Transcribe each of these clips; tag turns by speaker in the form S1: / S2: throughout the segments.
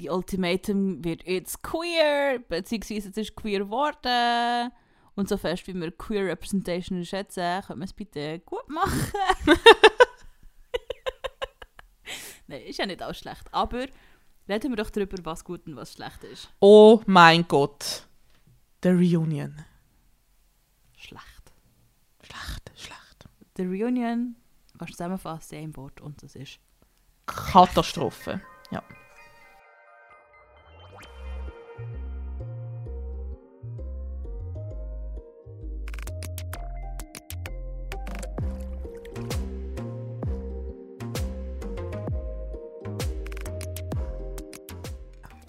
S1: die Ultimatum wird jetzt queer, beziehungsweise es ist queer geworden. Und so fest, wie wir Queer Representation schätzen, können wir es bitte gut machen. Nein, ist ja nicht auch schlecht. Aber reden wir doch darüber, was gut und was schlecht ist.
S2: Oh mein Gott. The Reunion.
S1: Schlecht.
S2: Schlecht, schlecht.
S1: The Reunion kannst du zusammenfassen in einem Wort und das ist
S2: Katastrophe. Ja.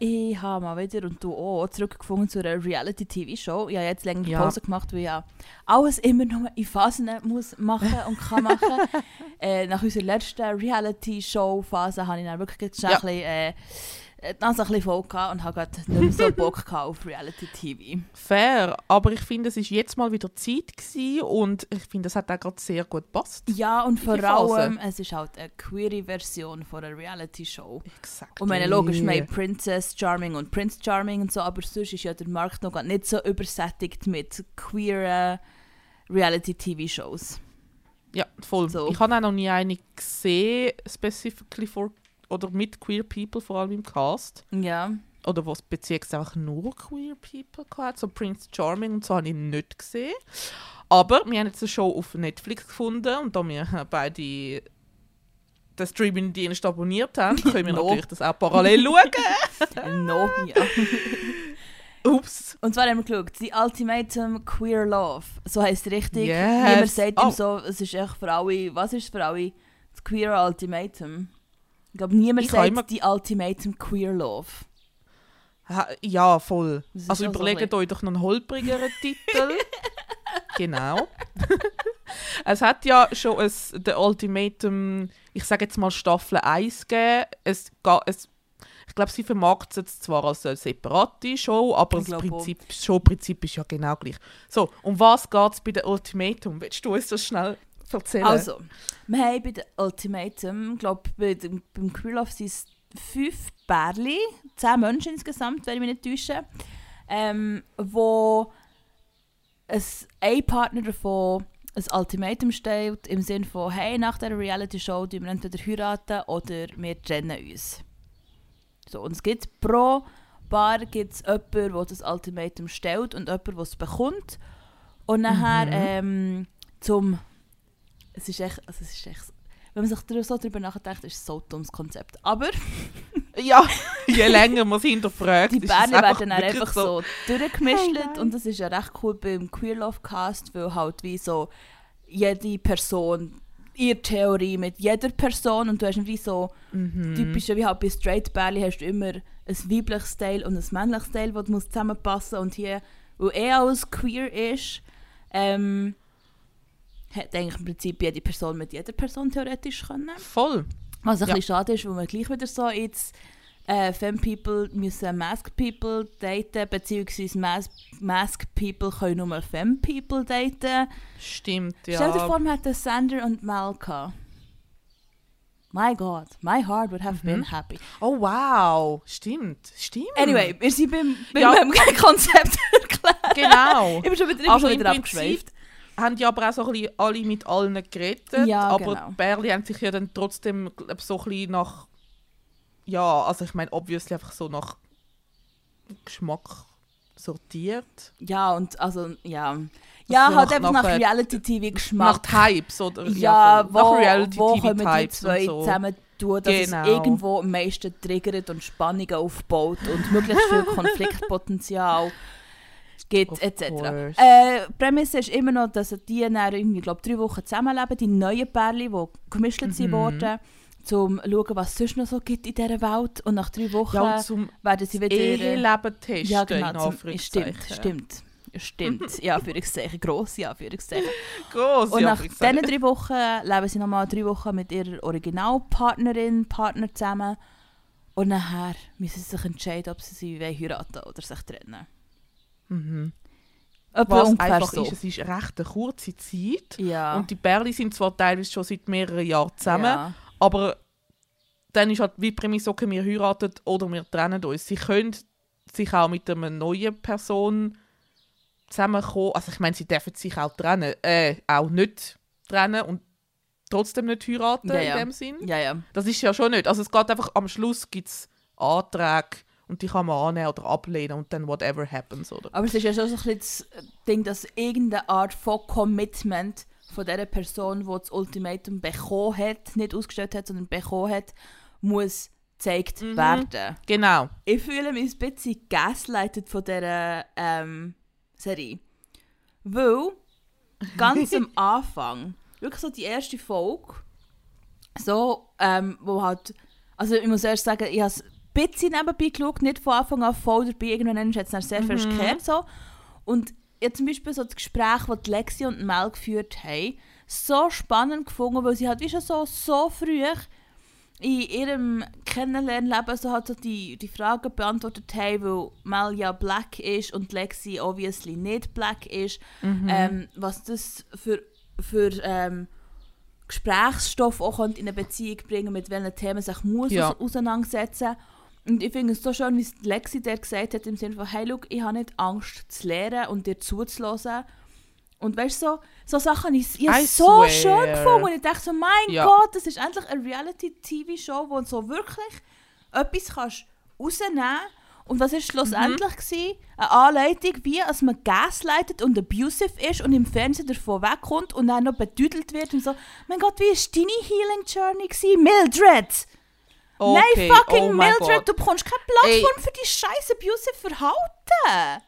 S1: Ich habe mal wieder und du auch zurückgefunden zu einer Reality-TV-Show. Ich habe jetzt länger
S2: Ja.
S1: Pause gemacht, weil ich ja alles immer nur in Phasen muss machen und kann machen. äh, nach unserer letzten Reality-Show-Phase habe ich dann wirklich schnell
S2: Ja.
S1: ein bisschen, äh, die Nase ein bisschen voll gehabt und habe gerade nicht mehr so Bock gehabt auf Reality-TV.
S2: Fair, aber ich finde, es ist jetzt mal wieder Zeit gewesen und ich finde, es hat auch gerade sehr gut gepasst.
S1: Ja, und vor allem, es ist halt eine queere Version von einer Reality-Show.
S2: Exakt.
S1: Und meine, logisch, haben Princess Charming und Prince Charming und so, aber sonst ist ja der Markt noch nicht so übersättigt mit queeren Reality-TV-Shows.
S2: Ja, voll.
S1: So.
S2: Ich habe auch noch nie eine gesehen, specifically for, oder mit queer people, vor allem im Cast.
S1: Ja.
S2: Oder was beziehungsweise einfach nur queer people gehabt. So Prince Charming und so habe ich nicht gesehen. Aber wir haben jetzt eine Show auf Netflix gefunden und da wir beide den Streaming-Dienst abonniert haben, können wir
S1: No.
S2: natürlich das auch parallel schauen.
S1: no, ja.
S2: Ups.
S1: Und zwar haben wir geschaut, die Ultimatum Queer Love. So heisst es richtig.
S2: Yes.
S1: Niemand sagt
S2: Oh.
S1: ihm so, es ist echt für alle, was ist für alle? Das Queer Ultimatum. Ich glaube, niemand
S2: Ich
S1: sagt
S2: immer-
S1: die Ultimatum Queer Love.
S2: Ha- Ja, voll. Also
S1: so
S2: überlegt
S1: ein
S2: euch doch noch einen holprigeren Titel. genau. es hat ja schon ein, der Ultimatum, ich sage jetzt mal Staffel 1 gegeben. Es, es, ich glaube, sie vermarktet es zwar als eine separate Show, aber
S1: Ich
S2: das. Prinzip, Showprinzip ist ja genau gleich. So, um was geht es bei der Ultimatum? Willst du uns das schnell erzählen?
S1: Also, wir haben bei der Ultimatum, ich glaube, bei dem, beim Love sind es fünf Bärli, zehn Menschen insgesamt, wenn ich mich nicht täusche, ähm, wo es, ein Partner davon ein Ultimatum stellt, im Sinne von, hey, nach dieser Reality-Show tun wir entweder heiraten oder wir trennen uns. So, und es gibt pro Paar gibt's jemanden, der das Ultimatum stellt und jemanden, der es bekommt. Und nachher
S2: Mhm.
S1: ähm, zum es ist echt, also es ist echt, wenn man sich so darüber nachdenkt, ist es so ein dummes Konzept. Aber
S2: Ja, je länger man es hinterfragt,
S1: die
S2: einfach
S1: werden dann einfach so, durchgemischt
S2: Hey,
S1: und das ist ja recht cool beim Queer Love Cast, weil halt wie so jede Person ihre Theorie mit jeder Person und du hast wie so
S2: Mhm.
S1: typisch wie halt bei Straight Bärli hast du immer ein weibliches Teil und ein männliches Teil, das muss zusammenpassen und hier, weil er alles queer ist, ähm, hat eigentlich im Prinzip jede Person mit jeder Person theoretisch können.
S2: Voll.
S1: Was ein
S2: Ja.
S1: bisschen schade ist, weil man gleich wieder so jetzt äh, Femme People müssen Mask People daten, beziehungsweise Mas Mask People können nur Femme People daten.
S2: Stimmt, ja.
S1: Stell dir vor, man hätte Sander und Mal gehabt. My God, my heart would have
S2: Mhm.
S1: been happy.
S2: Oh wow, stimmt, stimmt.
S1: Anyway, wir sind beim, beim
S2: Ja.
S1: beim Konzept erklärt.
S2: Genau.
S1: Ich bin schon wieder, ich bin
S2: Also
S1: schon wieder abgeschweift.
S2: Haben ja aber auch so ein bisschen alle mit allen geredet,
S1: Ja,
S2: aber
S1: genau.
S2: die Bärli haben sich ja dann trotzdem glaub, so ein bisschen nach, ja, also ich meine obviously einfach so nach Geschmack sortiert.
S1: Ja, und also, ja. Ja,
S2: so
S1: halt einfach
S2: nach,
S1: nach, Reality-TV-Geschmack.
S2: Nach Types oder
S1: Ja,
S2: voll.
S1: wo,
S2: nach Reality
S1: wo die
S2: Types
S1: zwei
S2: und so.
S1: zusammen tun, dass
S2: Genau.
S1: es irgendwo am meisten triggert und Spannungen aufbaut und möglichst viel Konfliktpotenzial gibt, etc. Äh, die Prämisse ist immer noch, dass die dann irgendwie, glaub, drei Wochen zusammenleben, die neuen Pärchen, die gemischt sind
S2: Mhm.
S1: worden, um zu schauen, was es sonst noch so gibt in dieser Welt. Und nach drei Wochen
S2: Ja, zum
S1: werden sie wieder...
S2: Eheleben testen
S1: ja, genau, zum, stimmt, stimmt. Stimmt, ja, Anführungszeichen, grosse Anführungszeichen.
S2: Gross,
S1: Und nach diesen drei Wochen leben sie nochmal drei Wochen mit ihrer Originalpartnerin, Partner zusammen. Und nachher müssen sie sich entscheiden, ob sie sie wollen heiraten oder sich trennen.
S2: Mhm.
S1: Etwa
S2: Was einfach
S1: so.
S2: ist, es ist eine recht eine kurze Zeit.
S1: Ja.
S2: Und die Bärli sind zwar teilweise schon seit mehreren Jahren zusammen,
S1: Ja.
S2: aber dann ist halt wie Prämisse, okay, wir heiraten oder wir trennen uns. Sie können sich auch mit einer neuen Person zusammenkommen. Also ich meine, sie dürfen sich auch trennen, äh, auch nicht trennen und trotzdem nicht heiraten
S1: Ja,
S2: in dem Sinn.
S1: Ja, ja.
S2: Das ist ja schon nicht. Also es geht einfach, am Schluss gibt es Anträge und die kann man annehmen oder ablehnen und dann whatever happens, oder?
S1: Aber es ist ja schon so ein bisschen das Ding, dass irgendeine Art von Commitment von der Person, die das Ultimatum bekommen hat, nicht ausgestellt hat, sondern bekommen hat, muss gezeigt
S2: Mhm.
S1: werden.
S2: Genau.
S1: Ich fühle mich ein bisschen gaslightet von dieser ähm, Serie. Weil ganz am Anfang, wirklich so die erste Folge, so, ähm, wo halt, also ich muss erst sagen, ich habe es bisschen nebenbei geschaut, nicht von Anfang an voll dabei, irgendwann hat es dann sehr frisch gekehrt so. Und habe zum Beispiel so das Gespräch, das Lexi und Mel geführt haben, so spannend gefunden, weil sie halt wie schon so, so früh in ihrem Kennenlernleben so halt so die, die Fragen beantwortet haben, weil Mel ja black ist und Lexi obviously nicht black ist, ähm, was das für, für ähm, Gesprächsstoff auch in eine Beziehung bringen, mit welchen Themen sich muss
S2: Ja.
S1: aus- auseinandersetzen. Und ich finde es so schön, wie es Lexi der gesagt hat, im Sinne von, hey, look, ich habe nicht Angst zu lernen und dir zuzulassen. Und weißt du, so, so Sachen ich, ich
S2: I
S1: so
S2: swear.
S1: schön gefunden. Und ich dachte so, mein
S2: Ja.
S1: Gott, das ist endlich eine Reality-TV-Show, wo du so wirklich etwas kannst rausnehmen Und was war schlussendlich? gewesen? Eine Anleitung, wie als man gaslightet und abusive ist und im Fernsehen davon wegkommt und dann noch betüdelt wird und so, mein Gott, wie war deine Healing Journey? Gewesen? Mildred!
S2: Okay.
S1: Nein, fucking
S2: oh
S1: Mildred, du bekommst keine Plattform für die scheiß abusive Verhalten!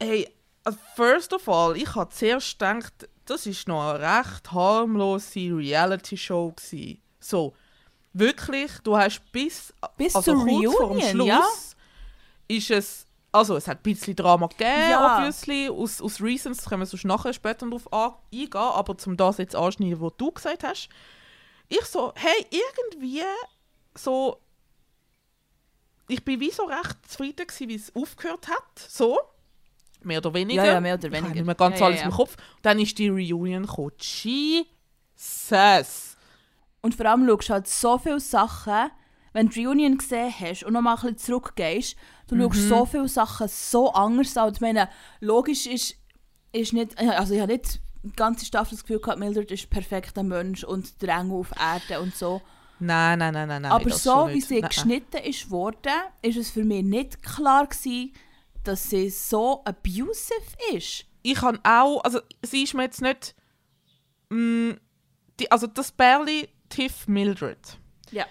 S2: Hey, also first of all, ich habe zuerst gedacht, das ist noch eine recht harmlose Reality-Show gewesen. So, wirklich, du hast bis,
S1: Bis
S2: also
S1: zur
S2: kurz vor dem
S1: Reunion,
S2: Schluss
S1: ja?
S2: ist es, also es hat ein bisschen Drama gegeben,
S1: Ja.
S2: obviously, aus, aus Reasons, da können wir sonst nachher später darauf eingehen, aber zum das jetzt anschneiden, was du gesagt hast, ich so, hey, irgendwie so, ich bin wie so recht zufrieden gewesen, wie es aufgehört hat, so, mehr oder weniger.
S1: Ja, ja, mehr oder
S2: Ich habe
S1: weniger.
S2: nicht mehr ganz
S1: Ja,
S2: alles
S1: ja.
S2: im Kopf. Dann ist die Reunion gekommen. Jesus!
S1: Und vor allem schaust du halt so viele Sachen, wenn du die Reunion gesehen hast und nochmal ein bisschen zurückgehst, du
S2: Mhm.
S1: schaust so viele Sachen so anders an. Und Ich meine, logisch ist, ist nicht, also ich habe nicht die ganze Staffel das Gefühl gehabt, Mildred ist perfekter Mensch und der Engel auf Erde und so.
S2: Nein, nein, nein, nein, nein.
S1: Aber so wie sie
S2: Nein, nein.
S1: geschnitten ist worden, ist es für mich nicht klar gewesen, dass sie so abusive ist.
S2: Ich habe auch, also sie ist mir jetzt nicht, mm, die, also das Bärli Tiff Mildred
S1: Ja.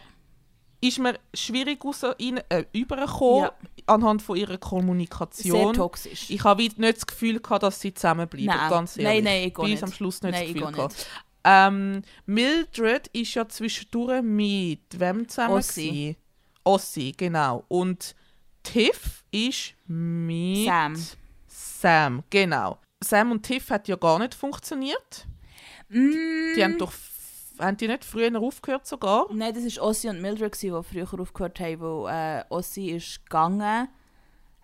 S2: ist mir schwierig raus, rein, äh, übergekommen
S1: Ja.
S2: anhand von ihrer
S1: Sehr
S2: Kommunikation.
S1: toxisch.
S2: Ich habe nicht das Gefühl gehabt, dass sie zusammenbleiben,
S1: Nein.
S2: ganz ehrlich.
S1: Nein, nein, ich
S2: Bis
S1: nicht.
S2: am Schluss nicht
S1: Nein,
S2: das
S1: ich
S2: Gefühl gehabt. Ähm, Mildred ist ja zwischendurch mit wem zusammen?
S1: Ossi.
S2: gewesen? Ossi, genau. Und Tiff ist mit
S1: Sam.
S2: Sam, genau. Sam und Tiff hat ja gar nicht funktioniert.
S1: Mm,
S2: Die haben doch haben die nicht früher aufgehört sogar?
S1: Nein, das war Ossi und Mildred, die früher aufgehört haben, weil äh, Ossi ist gegangen,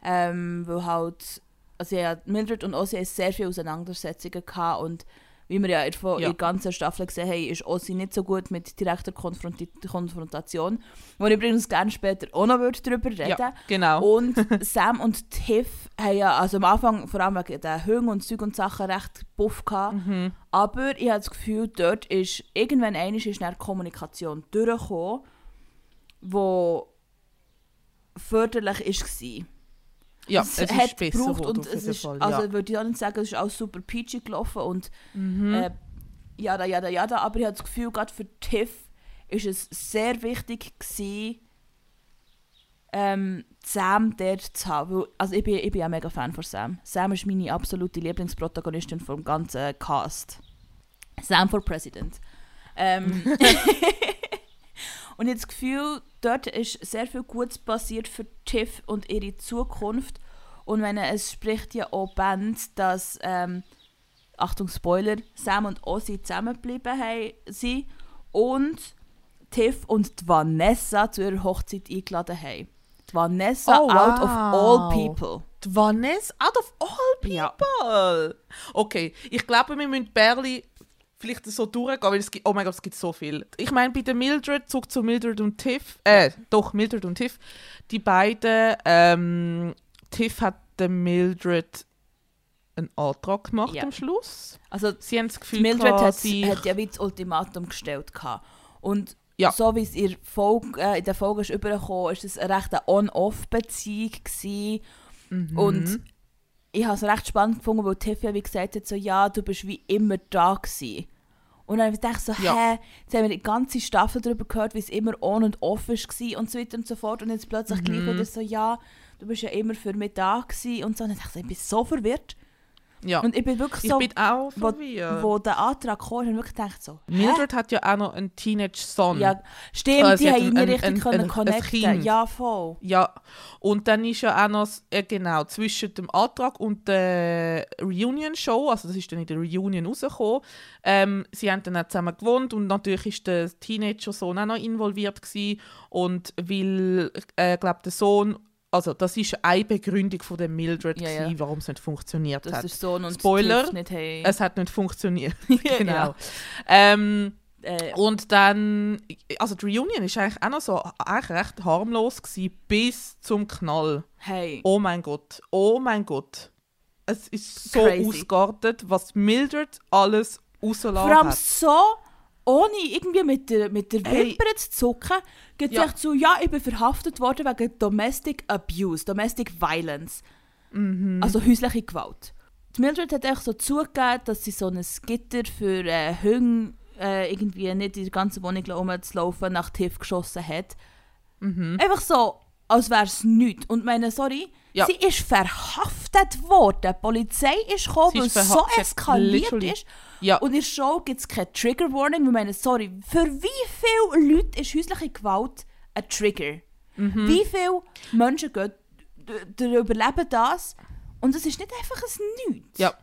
S1: ähm, weil halt, also ja, Mildred und Ossi hatten sehr viele Auseinandersetzungen gehabt und wie wir ja in der,
S2: Ja.
S1: der ganzen Staffel gesehen haben, ist Ossi nicht so gut mit direkter Konfronti Konfrontation, wo ich übrigens gerne später auch noch darüber reden
S2: Ja, genau.
S1: Und Sam und Tiff haben ja also am Anfang vor allem wegen den Hüngen und Zeug und Sachen recht buff gehabt.
S2: Mhm.
S1: Aber ich habe das Gefühl, dort ist irgendwann einmal ist dann Kommunikation durchgekommen, wo förderlich war.
S2: Ja,
S1: es, hat
S2: ist besser
S1: gebraucht und es ist,
S2: Fall.
S1: also
S2: ja.
S1: würde ich auch nicht sagen, es ist auch super peachy gelaufen und
S2: Mhm.
S1: äh, jada, jada, jada, aber ich habe das Gefühl, gerade für Tiff ist es sehr wichtig gewesen, ähm, Sam dort zu haben. Weil, also ich bin, ich bin ja mega Fan von Sam. Sam ist meine absolute Lieblingsprotagonistin vom ganzen Cast. Sam for President. Ähm, und ich habe das Gefühl, dort ist sehr viel Gutes passiert für Tiff und ihre Zukunft. Und wenn es spricht ja auch Band, dass ähm, Achtung Spoiler, Sam und Ozzy zusammengeblieben haben, sie und Tiff und Vanessa zu ihrer Hochzeit eingeladen haben. Die Vanessa
S2: Oh,
S1: out of all
S2: wow.
S1: people.
S2: Die Vanessa out of all people.
S1: Ja.
S2: Okay, ich glaube, wir müssen Bärli vielleicht so durchgehen, weil es gibt, oh mein Gott, es gibt so viel. Ich meine, bei der Mildred, zurück zu Mildred und Tiff, äh, doch, Mildred und Tiff, die beiden, ähm, Tiff hat der Mildred einen Antrag gemacht
S1: Ja.
S2: am Schluss.
S1: Also
S2: Sie haben das Gefühl,
S1: Mildred
S2: gehabt,
S1: hat,
S2: sie-
S1: hat ja wie das Ultimatum gestellt. Gehabt. Und
S2: Ja.
S1: so wie es in, der Folge, äh, in der Folge ist übergekommen ist, es eine recht On-Off-Beziehung.
S2: Mhm.
S1: Und ich habe es recht spannend gefunden, weil Tiff ja wie gesagt hat, so, ja, du bist wie immer da gewesen. Und dann habe ich gedacht so,
S2: Ja.
S1: hä, jetzt haben wir die ganze Staffel darüber gehört, wie es immer on und off war und so weiter und so fort. Und jetzt plötzlich gleich
S2: Mhm.
S1: wieder so, ja, du bist ja immer für mich da gewesen und so. Und ich dachte, ich bin so verwirrt.
S2: Ja.
S1: Und ich bin wirklich
S2: ich
S1: so,
S2: bin auch
S1: wo,
S2: verwirrt.
S1: wo der Antrag kam, habe ich wirklich gedacht so, hä?
S2: Mildred hat ja auch noch einen Teenage-Son.
S1: Ja, stimmt,
S2: sie
S1: die haben
S2: ein- ein-
S1: richtig
S2: ein-
S1: können
S2: ein- ein
S1: connecten.
S2: Kind.
S1: Ja, voll.
S2: Ja, und dann ist ja auch noch, äh, genau, zwischen dem Antrag und der Reunion-Show, also das ist dann in der Reunion rausgekommen, ähm, sie haben dann auch zusammen gewohnt und natürlich ist der Teenager-Sohn auch noch involviert gewesen und weil, äh, glaube der Sohn, also das ist eine Begründung von der Mildred,
S1: Ja, ja.
S2: warum es nicht funktioniert
S1: Dass
S2: hat.
S1: der Sohn und
S2: Spoiler,
S1: nicht haben.
S2: Es hat nicht funktioniert, genau.
S1: Ja.
S2: Ähm,
S1: Äh,
S2: und dann, also die Reunion ist eigentlich auch noch so eigentlich recht harmlos gewesen, bis zum Knall.
S1: hey.
S2: Oh mein Gott, oh mein Gott. Es ist so
S1: Crazy.
S2: ausgeartet, was Mildred alles rausgelassen
S1: Vor allem
S2: hat.
S1: so, ohne irgendwie mit der, mit der
S2: Hey.
S1: Wimper zu zucken, geht
S2: Ja.
S1: so, ja, ich bin verhaftet worden wegen Domestic Abuse, Domestic Violence.
S2: Mhm.
S1: Also häusliche Gewalt. Die Mildred hat echt so zugegeben, dass sie so ein Gitter für äh, Hunde äh, irgendwie nicht in der ganzen Wohnung rumzulaufen nach Tief geschossen hat.
S2: Mhm.
S1: Einfach so, als wäre es nichts. Und meine, sorry,
S2: Ja.
S1: sie ist verhaftet worden. Die Polizei ist gekommen, weil es so eskaliert ist.
S2: Ja,
S1: Und in der Show gibt es keine Trigger Warning. Wir meinen, sorry, für wie viele Leute ist häusliche Gewalt ein Trigger?
S2: Mhm.
S1: Wie viele Menschen gehen, überleben das? Und es ist nicht einfach ein Nichts.
S2: ja.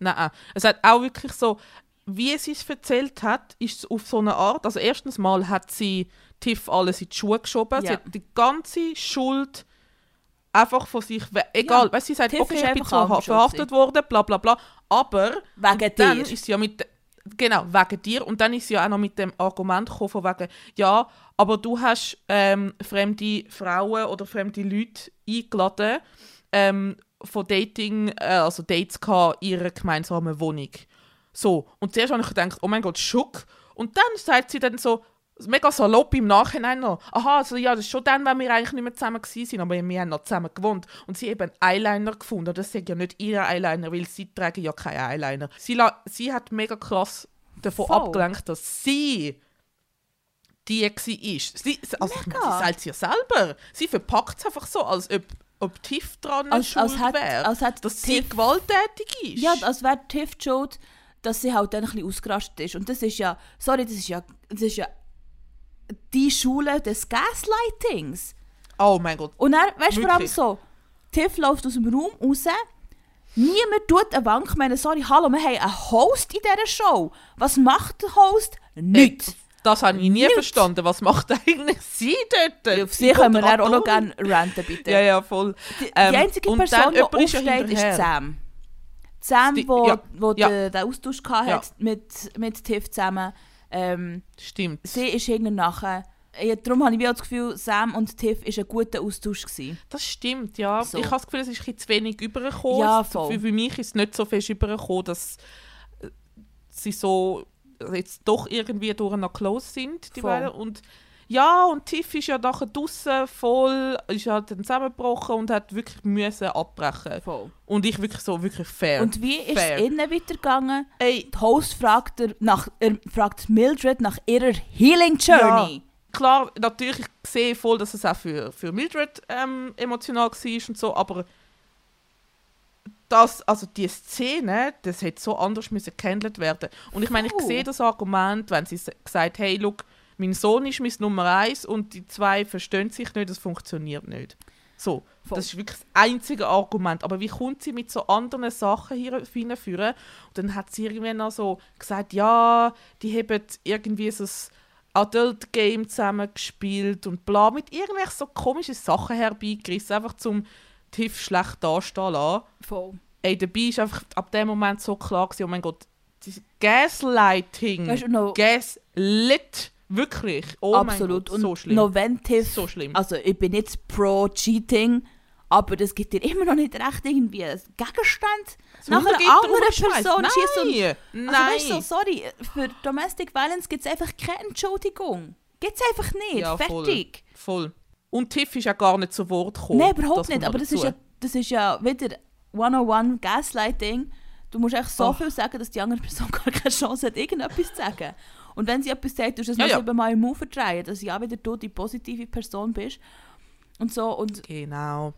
S2: Nein, es hat auch wirklich so, wie sie es erzählt hat, ist es auf so eine Art, also erstens mal hat sie Tiff alles in die Schuhe geschoben, sie
S1: Ja.
S2: hat die ganze Schuld einfach von sich, egal,
S1: Ja.
S2: weißt, sie sagt,
S1: Tiff
S2: okay, ich bin
S1: angeschult
S2: verhaftet worden, bla bla bla, aber
S1: Wegen
S2: dann
S1: dir.
S2: ist sie ja mit genau wegen dir und dann ist sie ja auch noch mit dem Argument gekommen von wegen ja aber du hast ähm, fremde Frauen oder fremde Leute eingeladen ähm, von Dating äh, also Dates gehabt in ihrer gemeinsamen Wohnung so und zuerst habe ich gedacht oh mein Gott schock und dann sagt sie dann so mega salopp im Nachhinein noch aha also ja das ist schon dann wenn wir eigentlich nicht mehr zusammen sind aber wir haben noch zusammen gewohnt und sie eben Eyeliner gefunden das sind ja nicht ihre Eyeliner weil sie tragen ja keine Eyeliner sie, sie hat mega krass davon
S1: Voll.
S2: abgelenkt dass sie die war. Sie, also
S1: Mega.
S2: sie sagt es ja selber. Sie verpackt es einfach so, als ob, ob Tiff dran
S1: Als,
S2: schuld
S1: als,
S2: wäre.
S1: als hat
S2: Dass sie
S1: Tiff-
S2: gewalttätig ist.
S1: Ja, als wäre Tiff schuld, dass sie halt dann ein bisschen ausgerastet ist. Und das ist ja, sorry, das ist ja, das ist ja die Schule des Gaslightings.
S2: oh mein Gott.
S1: Und dann, weißt du, vor allem so, Tiff läuft aus dem Raum raus, niemand tut eine. Ich meine, sorry, hallo, wir haben einen Host in dieser Show. Was macht der Host? Nichts.
S2: Äh, Das habe ich nie
S1: Nichts.
S2: verstanden. Was macht eigentlich sie dort?
S1: Auf sie können wir dann auch noch gerne ranten, bitte.
S2: Ja, ja, voll.
S1: Die,
S2: Ähm,
S1: die einzige
S2: und
S1: Person, die
S2: ist
S1: aufsteht, ist. Sam. Sam,
S2: Die-
S1: wo,
S2: ja,
S1: wo
S2: ja.
S1: Der, den Austausch hatte
S2: Ja.
S1: mit, mit Tiff zusammen. Ähm,
S2: Stimmt.
S1: sie ist hinten nachher. Ja, darum habe ich auch das Gefühl, Sam und Tiff war ein guter Austausch. Gewesen.
S2: Das stimmt, ja.
S1: So.
S2: Ich habe das Gefühl, es ist ein bisschen zu wenig übergekommen.
S1: Ja, voll.
S2: Für, mich ist es nicht so fest übergekommen, dass äh, sie so jetzt doch irgendwie durch noch close sind, die beiden. Und ja, und Tiff ist ja nachher draußen voll, ist halt dann zusammengebrochen und hat wirklich müssen abbrechen.
S1: Voll.
S2: Und ich wirklich so, wirklich fair.
S1: Und wie ist
S2: Fair.
S1: es innen weitergegangen?
S2: Ey,
S1: Die Host fragt, er nach, er fragt Mildred nach ihrer Healing Journey.
S2: klar, natürlich, ich sehe voll, dass es auch für, für Mildred ähm, emotional war und so, aber das, also die Szene, das hätte so anders müssen gehandelt werden. Und ich meine, ich sehe das Argument, wenn sie gesagt hey, look, mein Sohn ist mein Nummer eins und die zwei verstehen sich nicht, das funktioniert nicht. So,
S1: Voll.
S2: das ist wirklich das einzige Argument. Aber wie kommt sie mit so anderen Sachen hier hinführen? Und dann hat sie irgendwie noch so gesagt, ja, die haben irgendwie so ein Adult Game zusammen gespielt und bla, mit irgendwelchen so komischen Sachen herbeigerissen, einfach zum Tiff schlecht dastehen lassen.
S1: Voll.
S2: Ey, dabei ist einfach ab dem Moment so klar gewesen, oh mein Gott, Gaslighting.
S1: Weißt du,
S2: Gaslit. Wirklich. Oh
S1: Absolut.
S2: Gott, so
S1: Und
S2: schlimm.
S1: wenn Tiff,
S2: So schlimm.
S1: also ich bin nicht pro Cheating, aber das gibt dir immer noch nicht recht irgendwie einen Gegenstand nach einer anderen
S2: und.
S1: Person schießt und
S2: Nein,
S1: Also
S2: nein.
S1: weißt du, so, sorry, für Domestic Violence gibt es einfach keine Entschuldigung. Gibt es einfach nicht.
S2: Ja.
S1: Fertig.
S2: Voll. Und Tiff ist ja gar nicht zu Wort gekommen.
S1: Nein, überhaupt
S2: Das
S1: nicht. Aber das
S2: dazu.
S1: ist, ja, das ist ja wieder 101 Gaslighting. Du musst echt so
S2: Ach.
S1: viel sagen, dass die andere Person gar keine Chance hat, irgendetwas zu sagen. Und wenn sie etwas sagt, tust du es
S2: Ja,
S1: noch
S2: ja.
S1: siebenmal im Move verdrehen, dass ja wieder du die positive Person bist. Und so. Und
S2: Genau.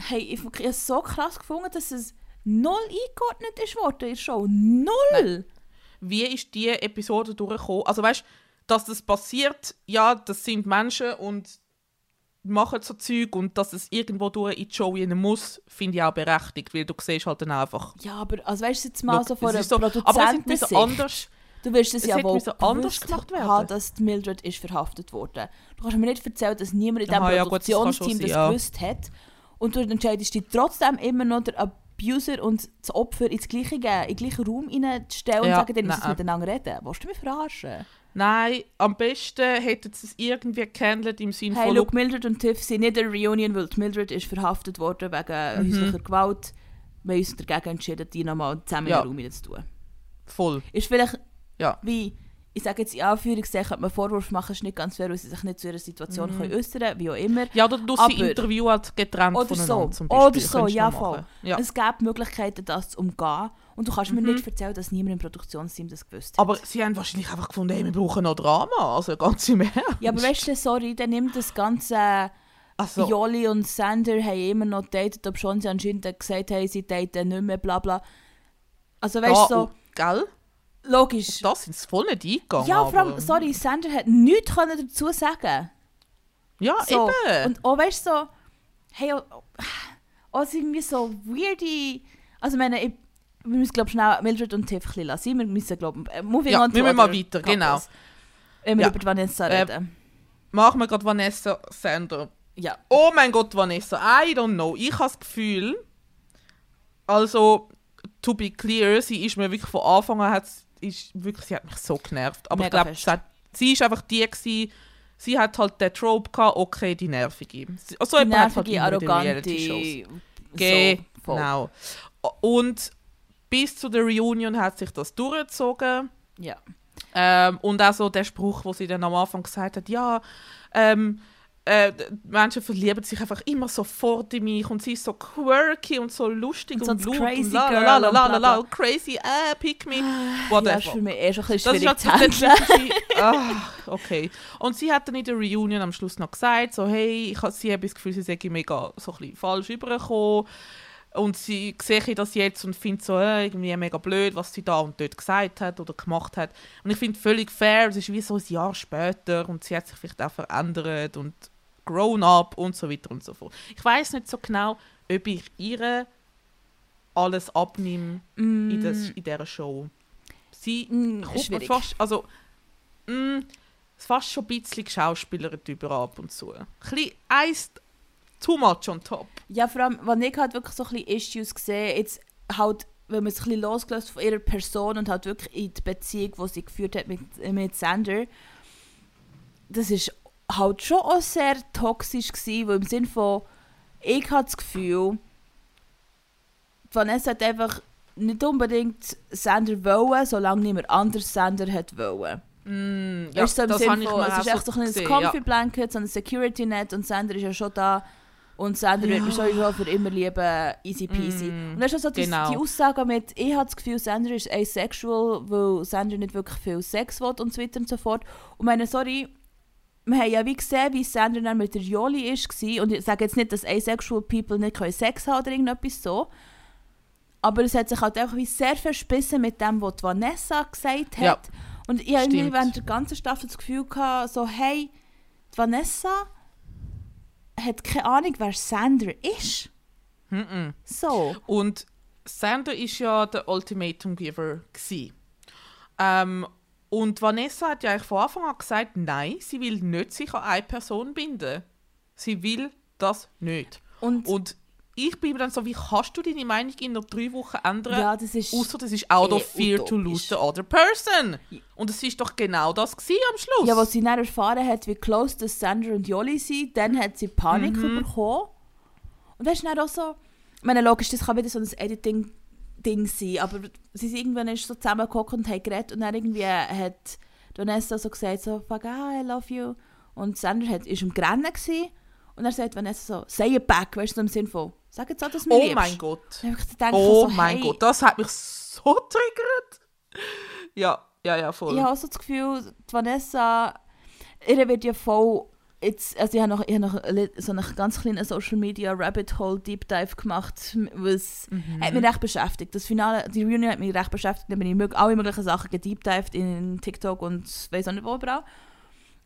S1: hey, ich habe es so krass gefunden, dass es null eingeordnet ist worden in der Show. Null!
S2: Wie ist die Episode durchgekommen? Also weißt dass das passiert, ja, das sind Menschen und machen so Zeug und dass es irgendwo durch in die Show rein muss, finde ich auch berechtigt, weil du siehst halt dann einfach...
S1: Ja, aber also weißt du jetzt mal so
S2: Look,
S1: von
S2: es
S1: einer
S2: ist so, aber es ist so anders.
S1: Du wirst es,
S2: Es
S1: ja wohl
S2: müssen anders gemacht werden.
S1: haben, dass die Mildred ist verhaftet wurde. Du kannst mir nicht erzählen, dass niemand in diesem
S2: Aha, ja, gut, das
S1: Produktionsteam das,
S2: sein, ja.
S1: gewusst hat. Und du entscheidest dich trotzdem immer noch der Abuser und das Opfer ins gleiche, in den gleichen Raum reinzustellen und
S2: Ja,
S1: sagen, dann müssen
S2: nein.
S1: miteinander reden. Willst du mich verarschen?
S2: Nein, am besten hätten sie es irgendwie gehandelt im Sinne
S1: Hey,
S2: von...
S1: look, Mildred und Tiff sind nicht eine Reunion, weil Mildred ist verhaftet worden wegen
S2: Mhm.
S1: häuslicher Gewalt. Wir haben uns dagegen entschieden, die nochmal zusammen
S2: Ja.
S1: in den Raum reinzutun.
S2: Voll.
S1: Ist vielleicht
S2: Ja.
S1: wie, ich sage jetzt in Anführungszeichen, könnte man Vorwurf machen, ist nicht ganz fair, weil sie sich nicht zu ihrer Situation können äußern wie auch immer.
S2: Ja, oder du sie Interview halt getrennt
S1: Oder so,
S2: zum Beispiel.
S1: oder so, ja voll.
S2: Ja.
S1: Es gäbe Möglichkeiten, das zu umgehen. Und du kannst mir
S2: Mhm.
S1: nicht erzählen, dass niemand im Produktionsteam das gewusst hat.
S2: Aber sie haben wahrscheinlich einfach gefunden, hey, wir brauchen noch Drama, also ganz im Ernst.
S1: ja, aber weißt du, sorry, dann nimmt das ganze
S2: also,
S1: Jolly und Sander haben immer noch datet, ob schon sie anscheinend gesagt haben, sie daten nicht mehr, bla bla. Also weißt du,
S2: da,
S1: so,
S2: gell?
S1: Logisch.
S2: Das sind sie voll nicht eingegangen.
S1: Ja, vor allem,
S2: aber-
S1: sorry, Sander hat nichts können dazu sagen
S2: Ja,
S1: So,
S2: eben.
S1: Und auch weißt du, so, hey, auch, auch irgendwie so weirde. Also, ich meine, ich, wir müssen, glaube schnell Mildred und Tiff ein lassen. Wir müssen, glaube ich, moving
S2: Ja,
S1: on
S2: wir
S1: to
S2: müssen mal weiter,
S1: couples.
S2: genau.
S1: Wenn wir
S2: Ja.
S1: über Vanessa
S2: Äh,
S1: reden.
S2: Machen wir gerade Vanessa Sander.
S1: Ja.
S2: Oh mein Gott, Vanessa, I don't know. Ich habe das Gefühl, also, to be clear, sie ist mir wirklich von Anfang an, hat, ist wirklich, sie hat mich so genervt. Aber
S1: Mega
S2: ich glaube, sie, ist einfach die gewesen, sie hat halt den Trope gehabt, okay, die Nervige. So
S1: Die
S2: jemand hat halt
S1: nervige,
S2: den
S1: arrogante. So.
S2: Genau. Und bis zu der Reunion hat sich das durchgezogen.
S1: Ja.
S2: Ähm, und auch so der Spruch, wo sie dann am Anfang gesagt hat, ja, ähm, äh, Menschen verlieben sich einfach immer sofort in mich und sie ist so quirky und so lustig
S1: Und
S2: und,
S1: so das
S2: laut
S1: crazy
S2: und la, la, la,
S1: und
S2: la, la, und crazy, äh, pick me,
S1: Ja,
S2: whatever.
S1: ist für mich eh schon ein bisschen
S2: Das ist
S1: schwierig
S2: halt das
S1: handeln.
S2: sie, ah, okay. Und sie hat dann in der Reunion am Schluss noch gesagt, so, hey, ich habe sie habe das Gefühl, sie sei mega so ein bisschen falsch übergekommen. Und sie sehe das jetzt und findet so äh, irgendwie mega blöd, was sie da und dort gesagt hat oder gemacht hat. Und ich finde völlig fair, es ist wie so ein Jahr später und sie hat sich vielleicht auch verändert und grown up und so weiter und so fort. Ich weiß nicht so genau, ob ich ihr alles abnehme in, das, in dieser Show. Sie
S1: Mm,
S2: kommt fast, also, mm, fast schon ein bisschen Schauspielerin über ab und zu. Ein bisschen eins too much on top.
S1: Ja, vor allem, wenn ich halt wirklich so ein bisschen Issues sehe, jetzt halt, wenn man es ein bisschen losgelöst von ihrer Person und halt wirklich in die Beziehung, die sie geführt hat mit, mit Sander, das ist halt schon auch sehr toxisch gewesen, weil im Sinne von, ich hatte das Gefühl, Vanessa hat einfach nicht unbedingt Sander wollen, solange niemand anders Sander hat wollen.
S2: Mm, ja,
S1: Weißt du,
S2: das habe ich
S1: von, es ist echt so ein
S2: gesehen,
S1: Comfy
S2: ja.
S1: Blanket, so ein Security Net und Sander ist ja schon da und Sander wird mir
S2: Ja.
S1: sowieso für immer lieben, easy peasy.
S2: Mm,
S1: und dann ist auch so die,
S2: genau.
S1: die Aussage mit, ich habe das Gefühl, Sander ist asexual, weil Sander nicht wirklich viel Sex will und so weiter und so fort. Und meine, sorry, wir haben ja wie gesehen, wie Sander dann mit der Joli war und ich sage jetzt nicht, dass asexual people nicht Sex haben oder irgendetwas so, aber es hat sich halt einfach wie sehr verspissen mit dem, was Vanessa gesagt hat.
S2: Ja.
S1: Und ich habe
S2: Stimmt.
S1: während der ganzen Staffel das Gefühl gehabt, so, hey, Vanessa hat keine Ahnung, wer Sander ist.
S2: Mm-mm.
S1: So.
S2: Und Sander ist ja der Ultimatum Giver. Ähm, und Vanessa hat ja eigentlich von Anfang an gesagt, nein, sie will nicht sich an eine Person binden. Sie will das nicht.
S1: Und,
S2: Und ich bin dann so, wie kannst du deine Meinung in nur drei Wochen ändern?
S1: Ja, das ist...
S2: Außer das ist out of
S1: eh
S2: fear to
S1: utopisch.
S2: lose the other person. Und es ist doch genau das gewesen am Schluss.
S1: Ja, was sie dann erfahren hat, wie close das Sandra und Jolly sind, dann hat sie Panik
S2: Mhm.
S1: bekommen. Und das ist dann auch so... Ich meine, logisch, das kann wieder so ein Editing-Ding sein, aber sie sind irgendwann ist so zusammengehockt und haben geredet und dann irgendwie hat Vanessa so gesagt, so, fuck, ah, I love you. Und Sandra hat, ist im Grennen gewesen. Und dann sagt Vanessa so, say it back, weißt du, im Sinn von, sag jetzt auch, dass du mich
S2: oh
S1: liebst.
S2: mein Gott.
S1: Gedacht,
S2: Oh
S1: so,
S2: mein
S1: hey,
S2: Gott, das hat mich so triggert. Ja, ja, ja, voll.
S1: Ich habe auch so das Gefühl, Vanessa, ihr wird ja voll jetzt, also ich habe noch, ich habe noch so einen ganz kleinen Social Media Rabbit Hole Deep Dive gemacht, was
S2: Mhm.
S1: hat mich recht beschäftigt. Das Finale, die Reunion hat mich recht beschäftigt, da bin ich mög- alle möglichen Sachen gedeepdived in TikTok und weiß auch nicht wo überall.